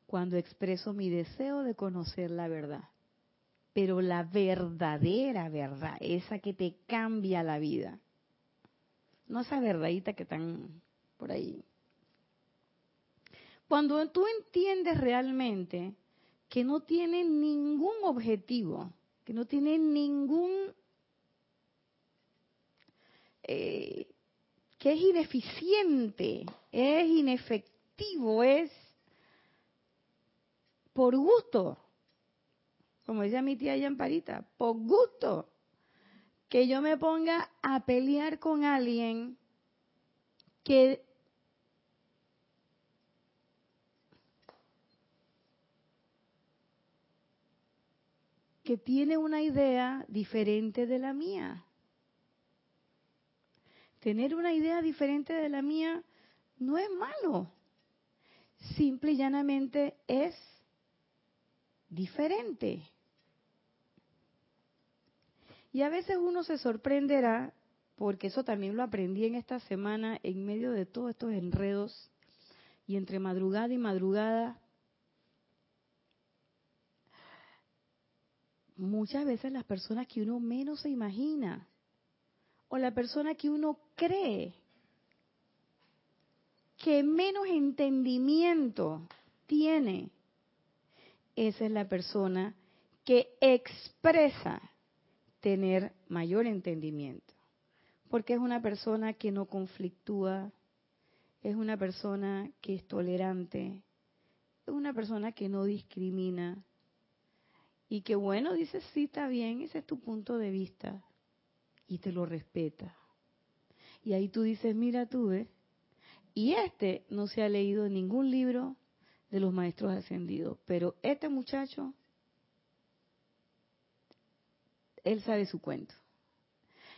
Cuando expreso mi deseo de conocer la verdad pero la verdadera verdad, esa que te cambia la vida. No esa verdadita que están por ahí. Cuando tú entiendes realmente que no tiene ningún objetivo, que no tiene ningún... Eh, que es ineficiente, es inefectivo, es por gusto, como decía mi tía Yamparita, por gusto, que yo me ponga a pelear con alguien que que tiene una idea diferente de la mía. Tener una idea diferente de la mía no es malo. Simple y llanamente es diferente. Y a veces uno se sorprenderá, porque eso también lo aprendí en esta semana, en medio de todos estos enredos, y entre madrugada y madrugada, muchas veces las personas que uno menos se imagina, o la persona que uno cree que menos entendimiento tiene, esa es la persona que expresa tener mayor entendimiento, porque es una persona que no conflictúa, es una persona que es tolerante, es una persona que no discrimina y que bueno, dice, sí, está bien, ese es tu punto de vista y te lo respeta. Y ahí tú dices, mira tú, ¿ves? Y este no se ha leído ningún libro de los maestros ascendidos, pero este muchacho él sabe su cuento.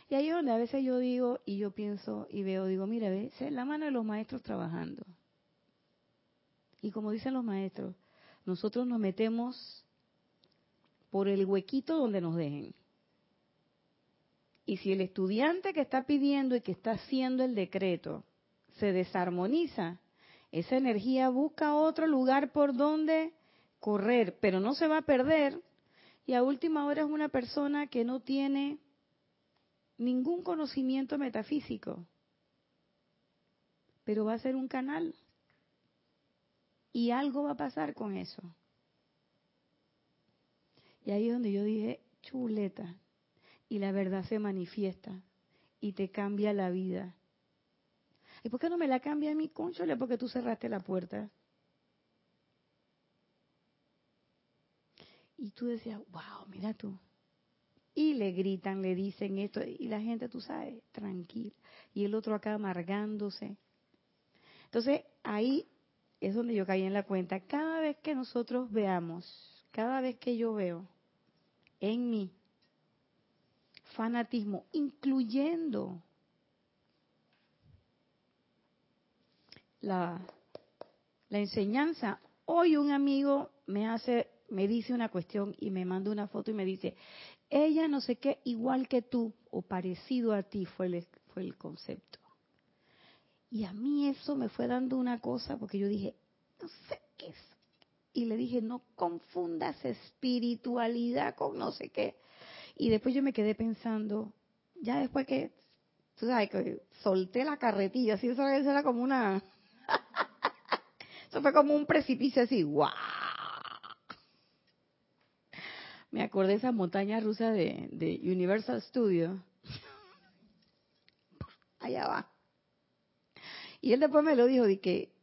Y ahí es donde a veces yo digo y yo pienso y veo, digo, mira, ve, es la mano de los maestros trabajando. Y como dicen los maestros, nosotros nos metemos por el huequito donde nos dejen. Y si el estudiante que está pidiendo y que está haciendo el decreto se desarmoniza, esa energía busca otro lugar por donde correr, pero no se va a perder y a última hora es una persona que no tiene ningún conocimiento metafísico, pero va a ser un canal. Y algo va a pasar con eso. Y ahí es donde yo dije, chuleta. Y la verdad se manifiesta y te cambia la vida. ¿Y por qué no me la cambia a mí, conchole? Porque tú cerraste la puerta. Y tú decías, wow, mira tú. Y le gritan, le dicen esto, y la gente, tú sabes, tranquila. Y el otro acá amargándose. Entonces, ahí es donde yo caí en la cuenta. Cada vez que nosotros veamos, cada vez que yo veo en mí fanatismo, incluyendo la, La enseñanza. Hoy un amigo me hace, me dice una cuestión y me manda una foto y me dice, ella no sé qué, igual que tú o parecido a ti fue el, fue el concepto. Y a mí eso me fue dando una cosa porque yo dije, no sé qué es. Y le dije, no confundas espiritualidad con no sé qué. Y después yo me quedé pensando, ya después que, tú sabes, que solté la carretilla, así eso era como una... *laughs* eso fue como un precipicio así, ¡guau! Me acordé de esa montaña rusa de, de Universal Studios. *laughs* Allá va. Y él después me lo dijo, de que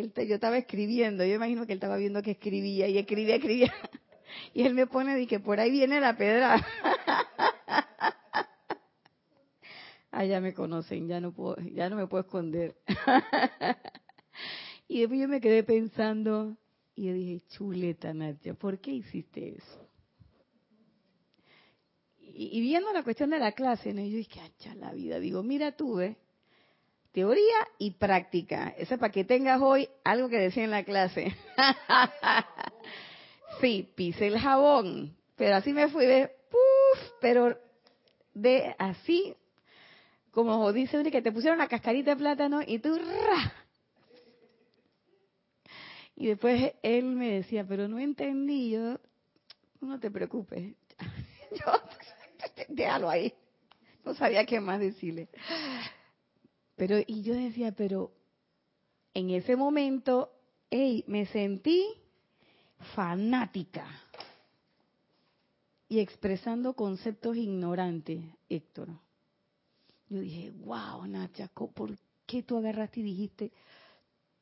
él yo estaba escribiendo, yo imagino que él estaba viendo que escribía y escribía, escribía. *laughs* Y él me pone, que por ahí viene la pedra. *laughs* Ah, ya me conocen, ya no puedo, ya no me puedo esconder. *laughs* y después yo me quedé pensando y yo dije, chuleta Nadia, ¿por qué hiciste eso? Y, viendo la cuestión de la clase, ¿no? yo dije, hacha la vida, digo, mira tú, ¿eh? Teoría y práctica. Eso para que tengas hoy algo que decía en la clase. *laughs* sí, pise el jabón, pero así me fui de, puff, pero de así como dice que te pusieron la cascarita de plátano y tú ¡ra! Y después él me decía, pero no entendí, yo, no te preocupes, *laughs* yo, *laughs* déjalo ahí, no sabía qué más decirle. Pero, y yo decía, pero en ese momento, hey, me sentí fanática y expresando conceptos ignorantes, Héctor. Yo dije, wow, Nacha, ¿por qué tú agarraste y dijiste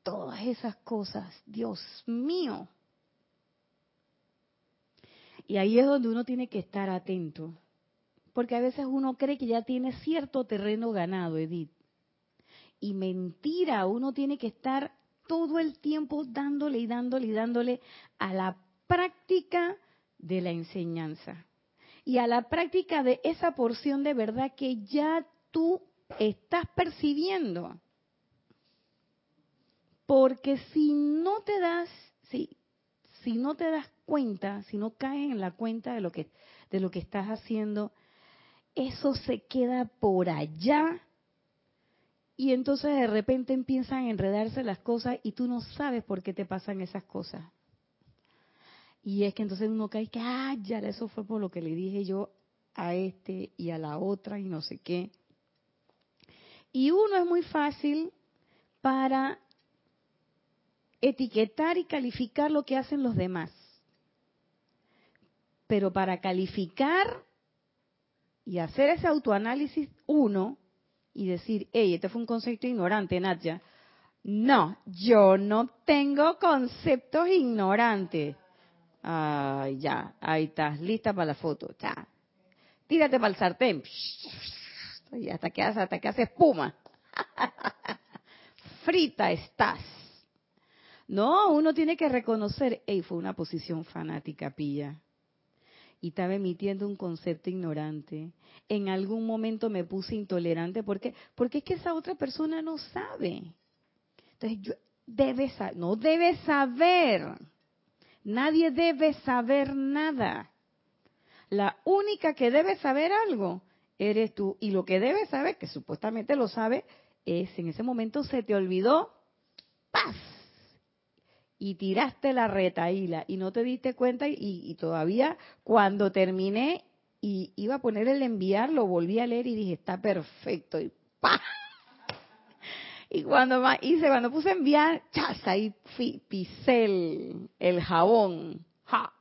todas esas cosas? Dios mío. Y ahí es donde uno tiene que estar atento. Porque a veces uno cree que ya tiene cierto terreno ganado, Edith. Y mentira, uno tiene que estar todo el tiempo dándole y dándole y dándole a la práctica de la enseñanza. Y a la práctica de esa porción de verdad que ya tú estás percibiendo. Porque si no te das, si, si no te das cuenta, si no caes en la cuenta de lo que de lo que estás haciendo, eso se queda por allá y entonces de repente empiezan a enredarse las cosas y tú no sabes por qué te pasan esas cosas. Y es que entonces uno cae que, ah, ya, eso fue por lo que le dije yo a este y a la otra y no sé qué. Y uno es muy fácil para etiquetar y calificar lo que hacen los demás. Pero para calificar y hacer ese autoanálisis uno y decir, hey, este fue un concepto ignorante, Nadia. No, yo no tengo conceptos ignorantes. Ay, ya, ahí estás, lista para la foto. Ya. Tírate para el sartén y hasta que hace, hasta que hace espuma. *laughs* Frita estás. No, uno tiene que reconocer, hey, fue una posición fanática, pilla. Y estaba emitiendo un concepto ignorante. En algún momento me puse intolerante. ¿Por qué? Porque es que esa otra persona no sabe. Entonces, yo, debe, no debe saber. Nadie debe saber nada. La única que debe saber algo eres tú. Y lo que debes saber, que supuestamente lo sabe, es en ese momento se te olvidó, ¡paz! Y tiraste la retaíla y no te diste cuenta y, todavía cuando terminé y iba a poner el enviar, lo volví a leer y dije, está perfecto. Y ¡paz! Y cuando hice, cuando puse enviar, ¡chas! Ahí pisé el, el jabón. ¡Ja!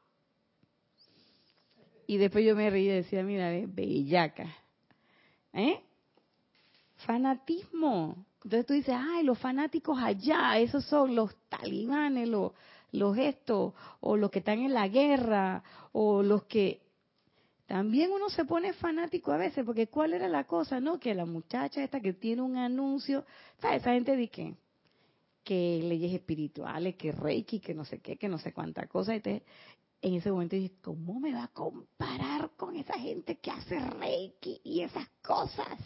Y después yo me reí y decía, mira, bellaca. ¿Eh? Fanatismo. Entonces tú dices, ay, los fanáticos allá, esos son los talibanes, los, los estos, o los que están en la guerra, o los que... También uno se pone fanático a veces, porque ¿cuál era la cosa? No, que la muchacha esta que tiene un anuncio, ¿sabes? Esa gente dice que, que leyes espirituales, que reiki, que no sé qué, que no sé cuánta cosa. Entonces, en ese momento dije, ¿cómo me va a comparar con esa gente que hace reiki y esas cosas?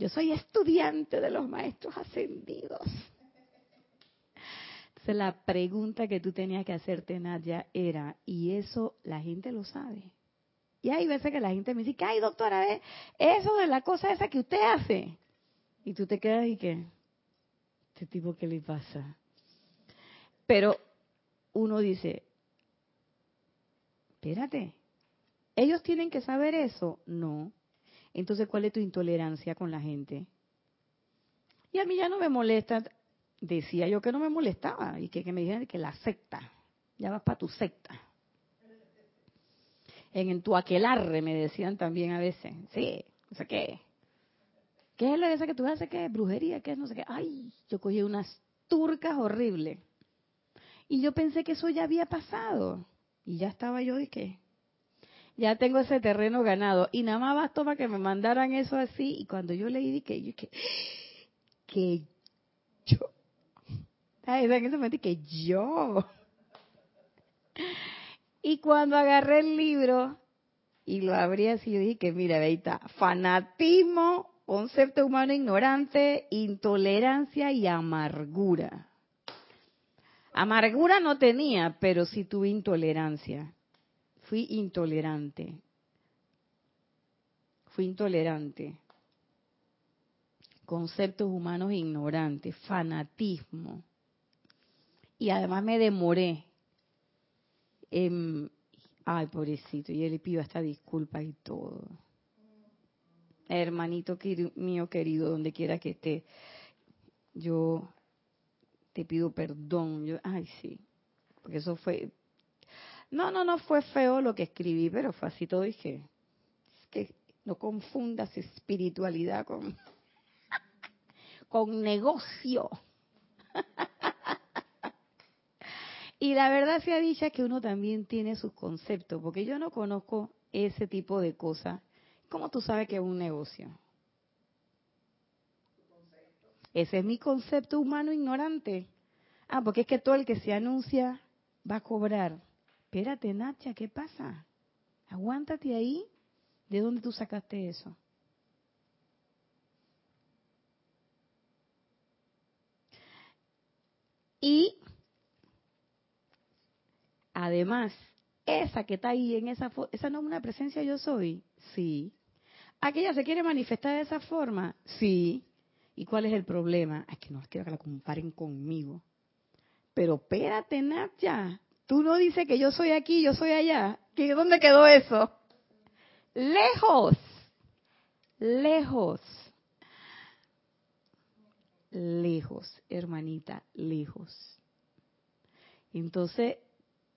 Yo soy estudiante de los maestros ascendidos. Entonces la pregunta que tú tenías que hacerte, Nadia, era, y eso la gente lo sabe. Y hay veces que la gente me dice, que ay doctora, ¿ve? eso de la cosa esa que usted hace. Y tú te quedas y que, este tipo, ¿qué le pasa? Pero uno dice, espérate, ¿ellos tienen que saber eso? No. Entonces, ¿cuál es tu intolerancia con la gente? Y a mí ya no me molesta, decía yo que no me molestaba y que, me dijeran que la secta, ya vas para tu secta. En, en tu aquelarre me decían también a veces, sí, no sé qué. ¿Qué es de esa que tú haces? ¿Qué brujería? ¿Qué es no sé qué? Ay, yo cogí unas turcas horribles. Y yo pensé que eso ya había pasado. Y ya estaba yo que ya tengo ese terreno ganado. Y nada más bastó para que me mandaran eso así. Y cuando yo leí, que yo, que, que yo, en ese momento que yo. Y cuando agarré el libro y lo abrí así, dije que mira, ahí está, fanatismo, concepto humano ignorante, intolerancia y amargura. Amargura no tenía, pero sí tuve intolerancia. Fui intolerante. Fui intolerante. Conceptos humanos ignorantes, fanatismo. Y además me demoré. ay, pobrecito, y él le pido hasta disculpas y todo. Hermanito mío querido, donde quiera que esté, yo te pido perdón. Yo, ay, sí, porque eso fue... No, no, no fue feo lo que escribí, pero fue así todo. Dije, es que no confundas espiritualidad con, *laughs* con negocio. *laughs* y la verdad sea dicha que uno también tiene sus conceptos, porque yo no conozco ese tipo de cosas. ¿Cómo tú sabes que es un negocio? Ese es mi concepto humano ignorante. Ah, porque es que todo el que se anuncia va a cobrar. Espérate, Nacha, ¿qué pasa? Aguántate ahí. ¿De dónde tú sacaste eso? Y además, esa que está ahí en esa esa no es una presencia yo soy. Sí. ¿Aquella se quiere manifestar de esa forma? Sí. ¿Y cuál es el problema? Es que no quiero que la comparen conmigo. Pero espérate, Nacha. Tú no dices que yo soy aquí, yo soy allá. ¿Que ¿Dónde quedó eso? Lejos. Lejos. Lejos, hermanita, lejos. Entonces,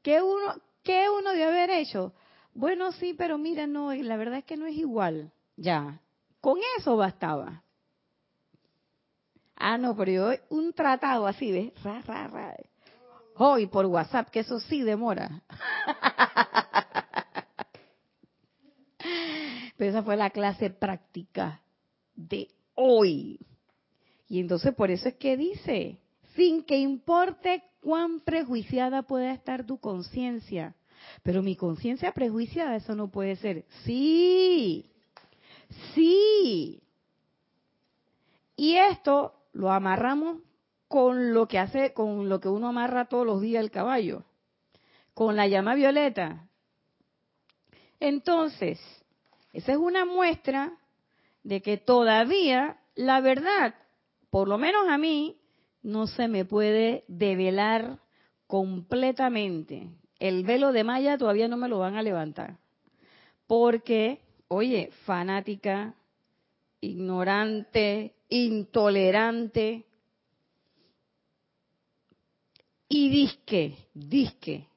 ¿qué uno, qué uno debe haber hecho? Bueno, sí, pero mira, no, la verdad es que no es igual. Ya, con eso bastaba. Ah, no, pero yo un tratado así, ¿ves? Ra, ra, ra. Hoy por WhatsApp, que eso sí demora. Pero esa fue la clase práctica de hoy. Y entonces por eso es que dice, sin que importe cuán prejuiciada pueda estar tu conciencia. Pero mi conciencia prejuiciada, eso no puede ser. Sí, sí. Y esto lo amarramos con lo que hace, con lo que uno amarra todos los días el caballo, con la llama violeta. Entonces, esa es una muestra de que todavía la verdad, por lo menos a mí, no se me puede develar completamente. El velo de Maya todavía no me lo van a levantar. Porque, oye, fanática, ignorante, intolerante. Y disque, disque,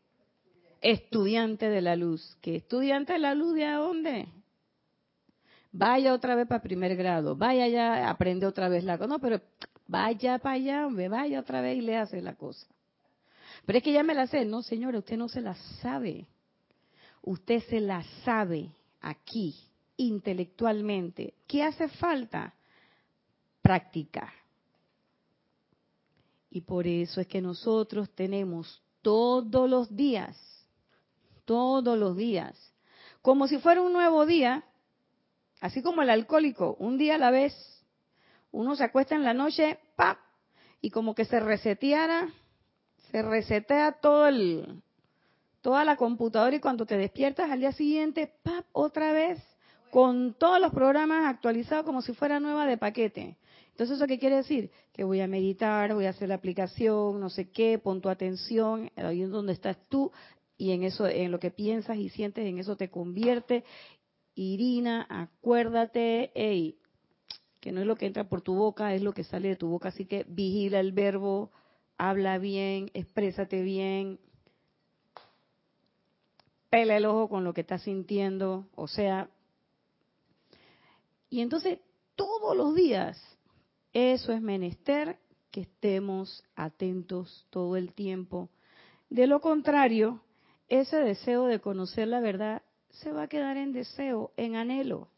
estudiante de la luz. ¿Qué estudiante de la luz de a dónde? Vaya otra vez para primer grado, vaya ya, aprende otra vez la cosa. No, pero vaya para allá, hombre, vaya otra vez y le hace la cosa. Pero es que ya me la sé. No, señora, usted no se la sabe. Usted se la sabe aquí, intelectualmente. ¿Qué hace falta? práctica. Y por eso es que nosotros tenemos todos los días, todos los días, como si fuera un nuevo día, así como el alcohólico, un día a la vez, uno se acuesta en la noche, ¡pap! y como que se reseteara, se resetea todo el, toda la computadora y cuando te despiertas al día siguiente, ¡pap! otra vez con todos los programas actualizados como si fuera nueva de paquete. Entonces, ¿eso qué quiere decir? Que voy a meditar, voy a hacer la aplicación, no sé qué, pon tu atención, ahí es donde estás tú, y en eso, en lo que piensas y sientes, en eso te convierte. Irina, acuérdate, hey, que no es lo que entra por tu boca, es lo que sale de tu boca, así que vigila el verbo, habla bien, exprésate bien, pela el ojo con lo que estás sintiendo, o sea, y entonces todos los días eso es menester que estemos atentos todo el tiempo. De lo contrario, ese deseo de conocer la verdad se va a quedar en deseo, en anhelo.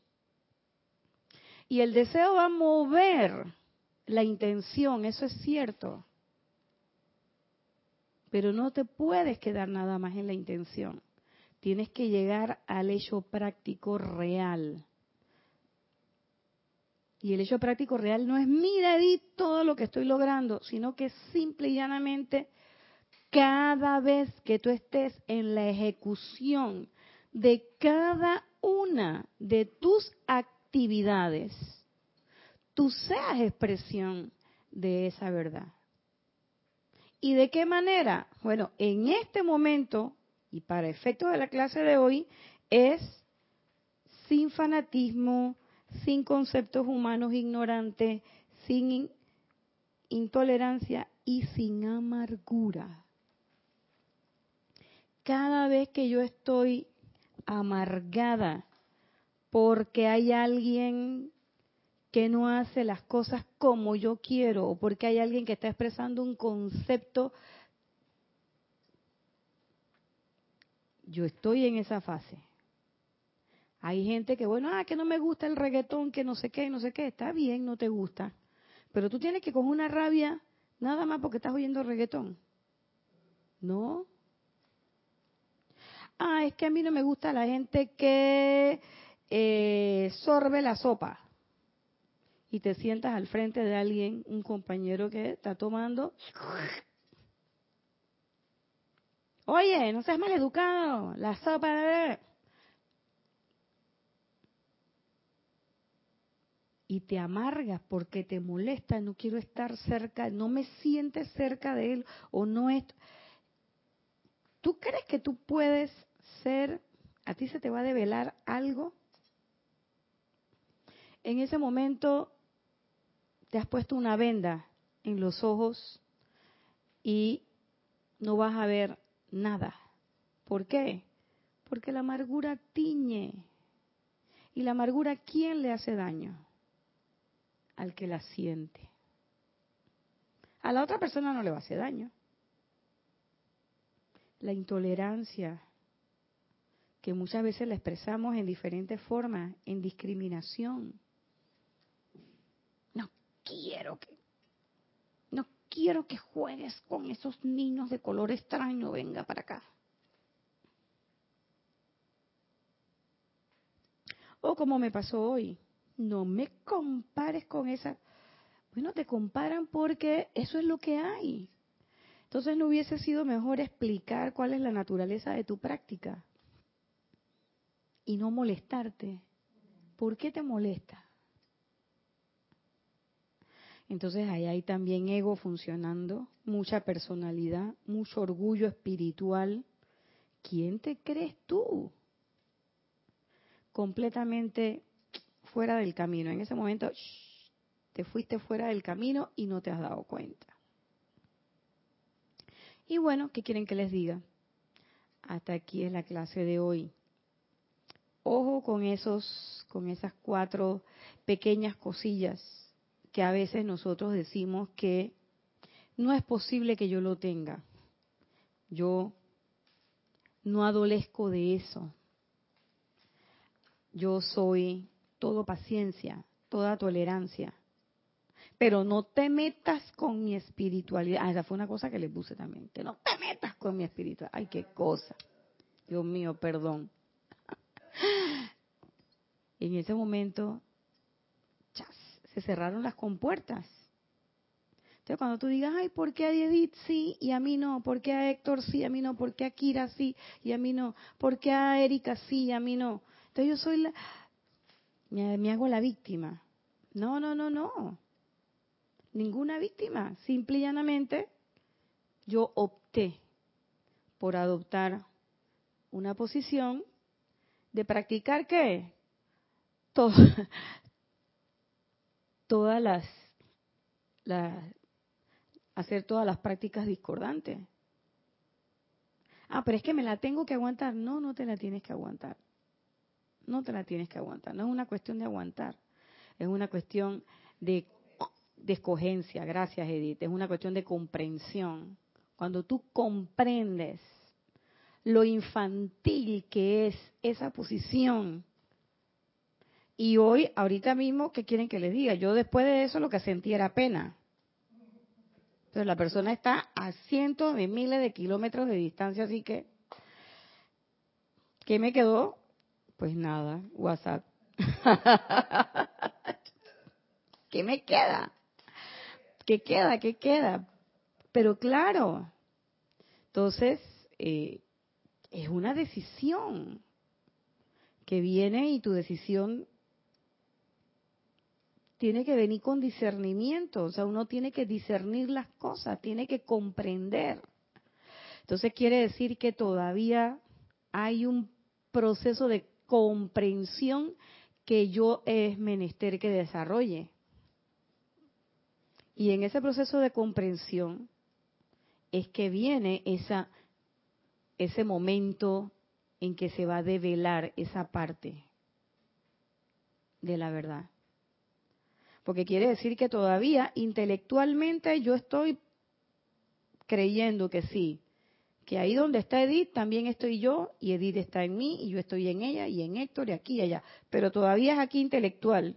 Y el deseo va a mover la intención, eso es cierto. Pero no te puedes quedar nada más en la intención. Tienes que llegar al hecho práctico real. Y el hecho práctico real no es mira, di todo lo que estoy logrando, sino que simple y llanamente cada vez que tú estés en la ejecución de cada una de tus actividades, tú seas expresión de esa verdad. ¿Y de qué manera? Bueno, en este momento, y para efectos de la clase de hoy, es sin fanatismo, sin conceptos humanos ignorantes, sin intolerancia y sin amargura. Cada vez que yo estoy amargada porque hay alguien que no hace las cosas como yo quiero o porque hay alguien que está expresando un concepto, yo estoy en esa fase. Hay gente que, bueno, ah, que no me gusta el reggaetón, que no sé qué, no sé qué. Está bien, no te gusta. Pero tú tienes que con una rabia, nada más porque estás oyendo reggaetón. No. Ah, es que a mí no me gusta la gente que eh, sorbe la sopa. Y te sientas al frente de alguien, un compañero que está tomando. Oye, no seas mal educado. La sopa y te amargas porque te molesta, no quiero estar cerca, no me sientes cerca de él o no es... ¿Tú crees que tú puedes ser, a ti se te va a develar algo? En ese momento te has puesto una venda en los ojos y no vas a ver nada. ¿Por qué? Porque la amargura tiñe. ¿Y la amargura quién le hace daño? Al que la siente. A la otra persona no le va a hacer daño. La intolerancia, que muchas veces la expresamos en diferentes formas, en discriminación. No quiero que, no quiero que juegues con esos niños de color extraño, venga para acá. O como me pasó hoy, no me compares con esa. Bueno, te comparan porque eso es lo que hay. Entonces no hubiese sido mejor explicar cuál es la naturaleza de tu práctica y no molestarte. ¿Por qué te molesta? Entonces ahí hay también ego funcionando, mucha personalidad, mucho orgullo espiritual. ¿Quién te crees tú? Completamente fuera del camino. En ese momento te fuiste fuera del camino y no te has dado cuenta. Y bueno, ¿qué quieren que les diga? Hasta aquí es la clase de hoy. Ojo con esos, con esas cuatro pequeñas cosillas que a veces nosotros decimos que no es posible que yo lo tenga. Yo no adolezco de eso. Yo soy todo paciencia, toda tolerancia. Pero no te metas con mi espiritualidad. Ah, esa fue una cosa que le puse también. Que no te metas con mi espiritualidad. Ay, qué cosa. Dios mío, perdón. *laughs* en ese momento, se cerraron las compuertas. Entonces, cuando tú digas, ay, ¿por qué a Edith sí y a mí no? ¿Por qué a Héctor sí y a mí no? ¿Por qué a Kira sí y a mí no? ¿Por qué a Erika sí y a mí no? Entonces yo soy la... Me, hago la víctima. No, no, no, no. Ninguna víctima. Simple y llanamente yo opté por adoptar una posición de practicar qué? *laughs* todas las, las, hacer todas las prácticas discordantes. Ah, pero es que me la tengo que aguantar. No, no te la tienes que aguantar. No te la tienes que aguantar. No es una cuestión de aguantar. Es una cuestión de, escogencia. Gracias, Edith. Es una cuestión de comprensión. Cuando tú comprendes lo infantil que es esa posición. Y hoy, ahorita mismo, ¿qué quieren que les diga? Yo después de eso lo que sentí era pena. Entonces la persona está a cientos de miles de kilómetros de distancia, así que, ¿qué me quedó? Pues nada, WhatsApp. *laughs* ¿Qué me queda? ¿Qué queda? ¿Qué queda? Pero claro, entonces, eh, es una decisión que viene y tu decisión tiene que venir con discernimiento, o sea, uno tiene que discernir las cosas, tiene que comprender. Entonces quiere decir que todavía hay un proceso de comprensión que yo es menester que desarrolle. Y en ese proceso de comprensión es que viene esa ese momento en que se va a develar esa parte de la verdad. Porque quiere decir que todavía intelectualmente yo estoy creyendo que sí, que ahí donde está Edith también estoy yo y Edith está en mí y yo estoy en ella y en Héctor y aquí y allá. Pero todavía es aquí intelectual.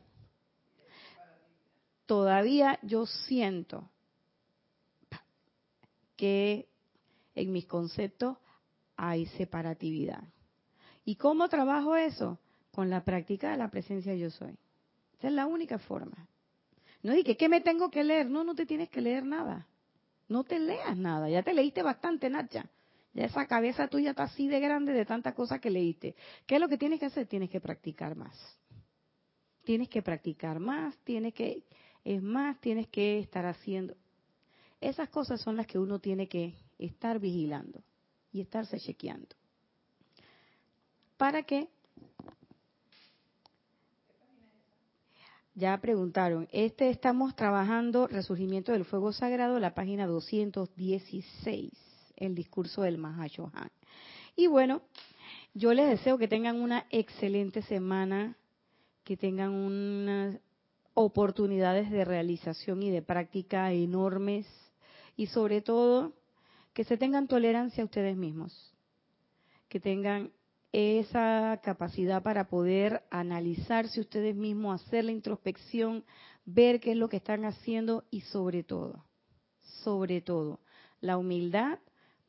Todavía yo siento que en mis conceptos hay separatividad. ¿Y cómo trabajo eso? Con la práctica de la presencia yo soy. Esa es la única forma. No dije, ¿qué me tengo que leer? No, no te tienes que leer nada. No te leas nada. Ya te leíste bastante, Nacha. Ya esa cabeza tuya está así de grande de tantas cosas que leíste. ¿Qué es lo que tienes que hacer? Tienes que practicar más. Tienes que practicar más, tienes que, es más, tienes que estar haciendo. Esas cosas son las que uno tiene que estar vigilando y estarse chequeando. ¿Para qué? Ya preguntaron. Este estamos trabajando Resurgimiento del Fuego Sagrado, la página 216, el discurso del Mahashohan. Y bueno, yo les deseo que tengan una excelente semana, que tengan unas oportunidades de realización y de práctica enormes y sobre todo que se tengan tolerancia a ustedes mismos, que tengan esa capacidad para poder analizarse ustedes mismos, hacer la introspección, ver qué es lo que están haciendo y sobre todo, sobre todo, la humildad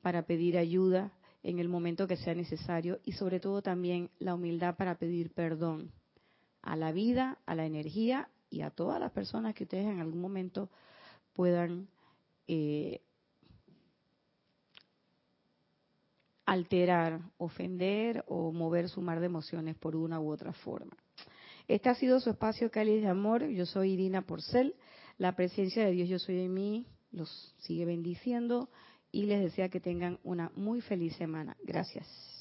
para pedir ayuda en el momento que sea necesario y sobre todo también la humildad para pedir perdón a la vida, a la energía y a todas las personas que ustedes en algún momento puedan eh, alterar, ofender o mover su mar de emociones por una u otra forma. Este ha sido su espacio cáliz de amor. Yo soy Irina Porcel. La presencia de Dios Yo Soy en mí los sigue bendiciendo y les desea que tengan una muy feliz semana. Gracias.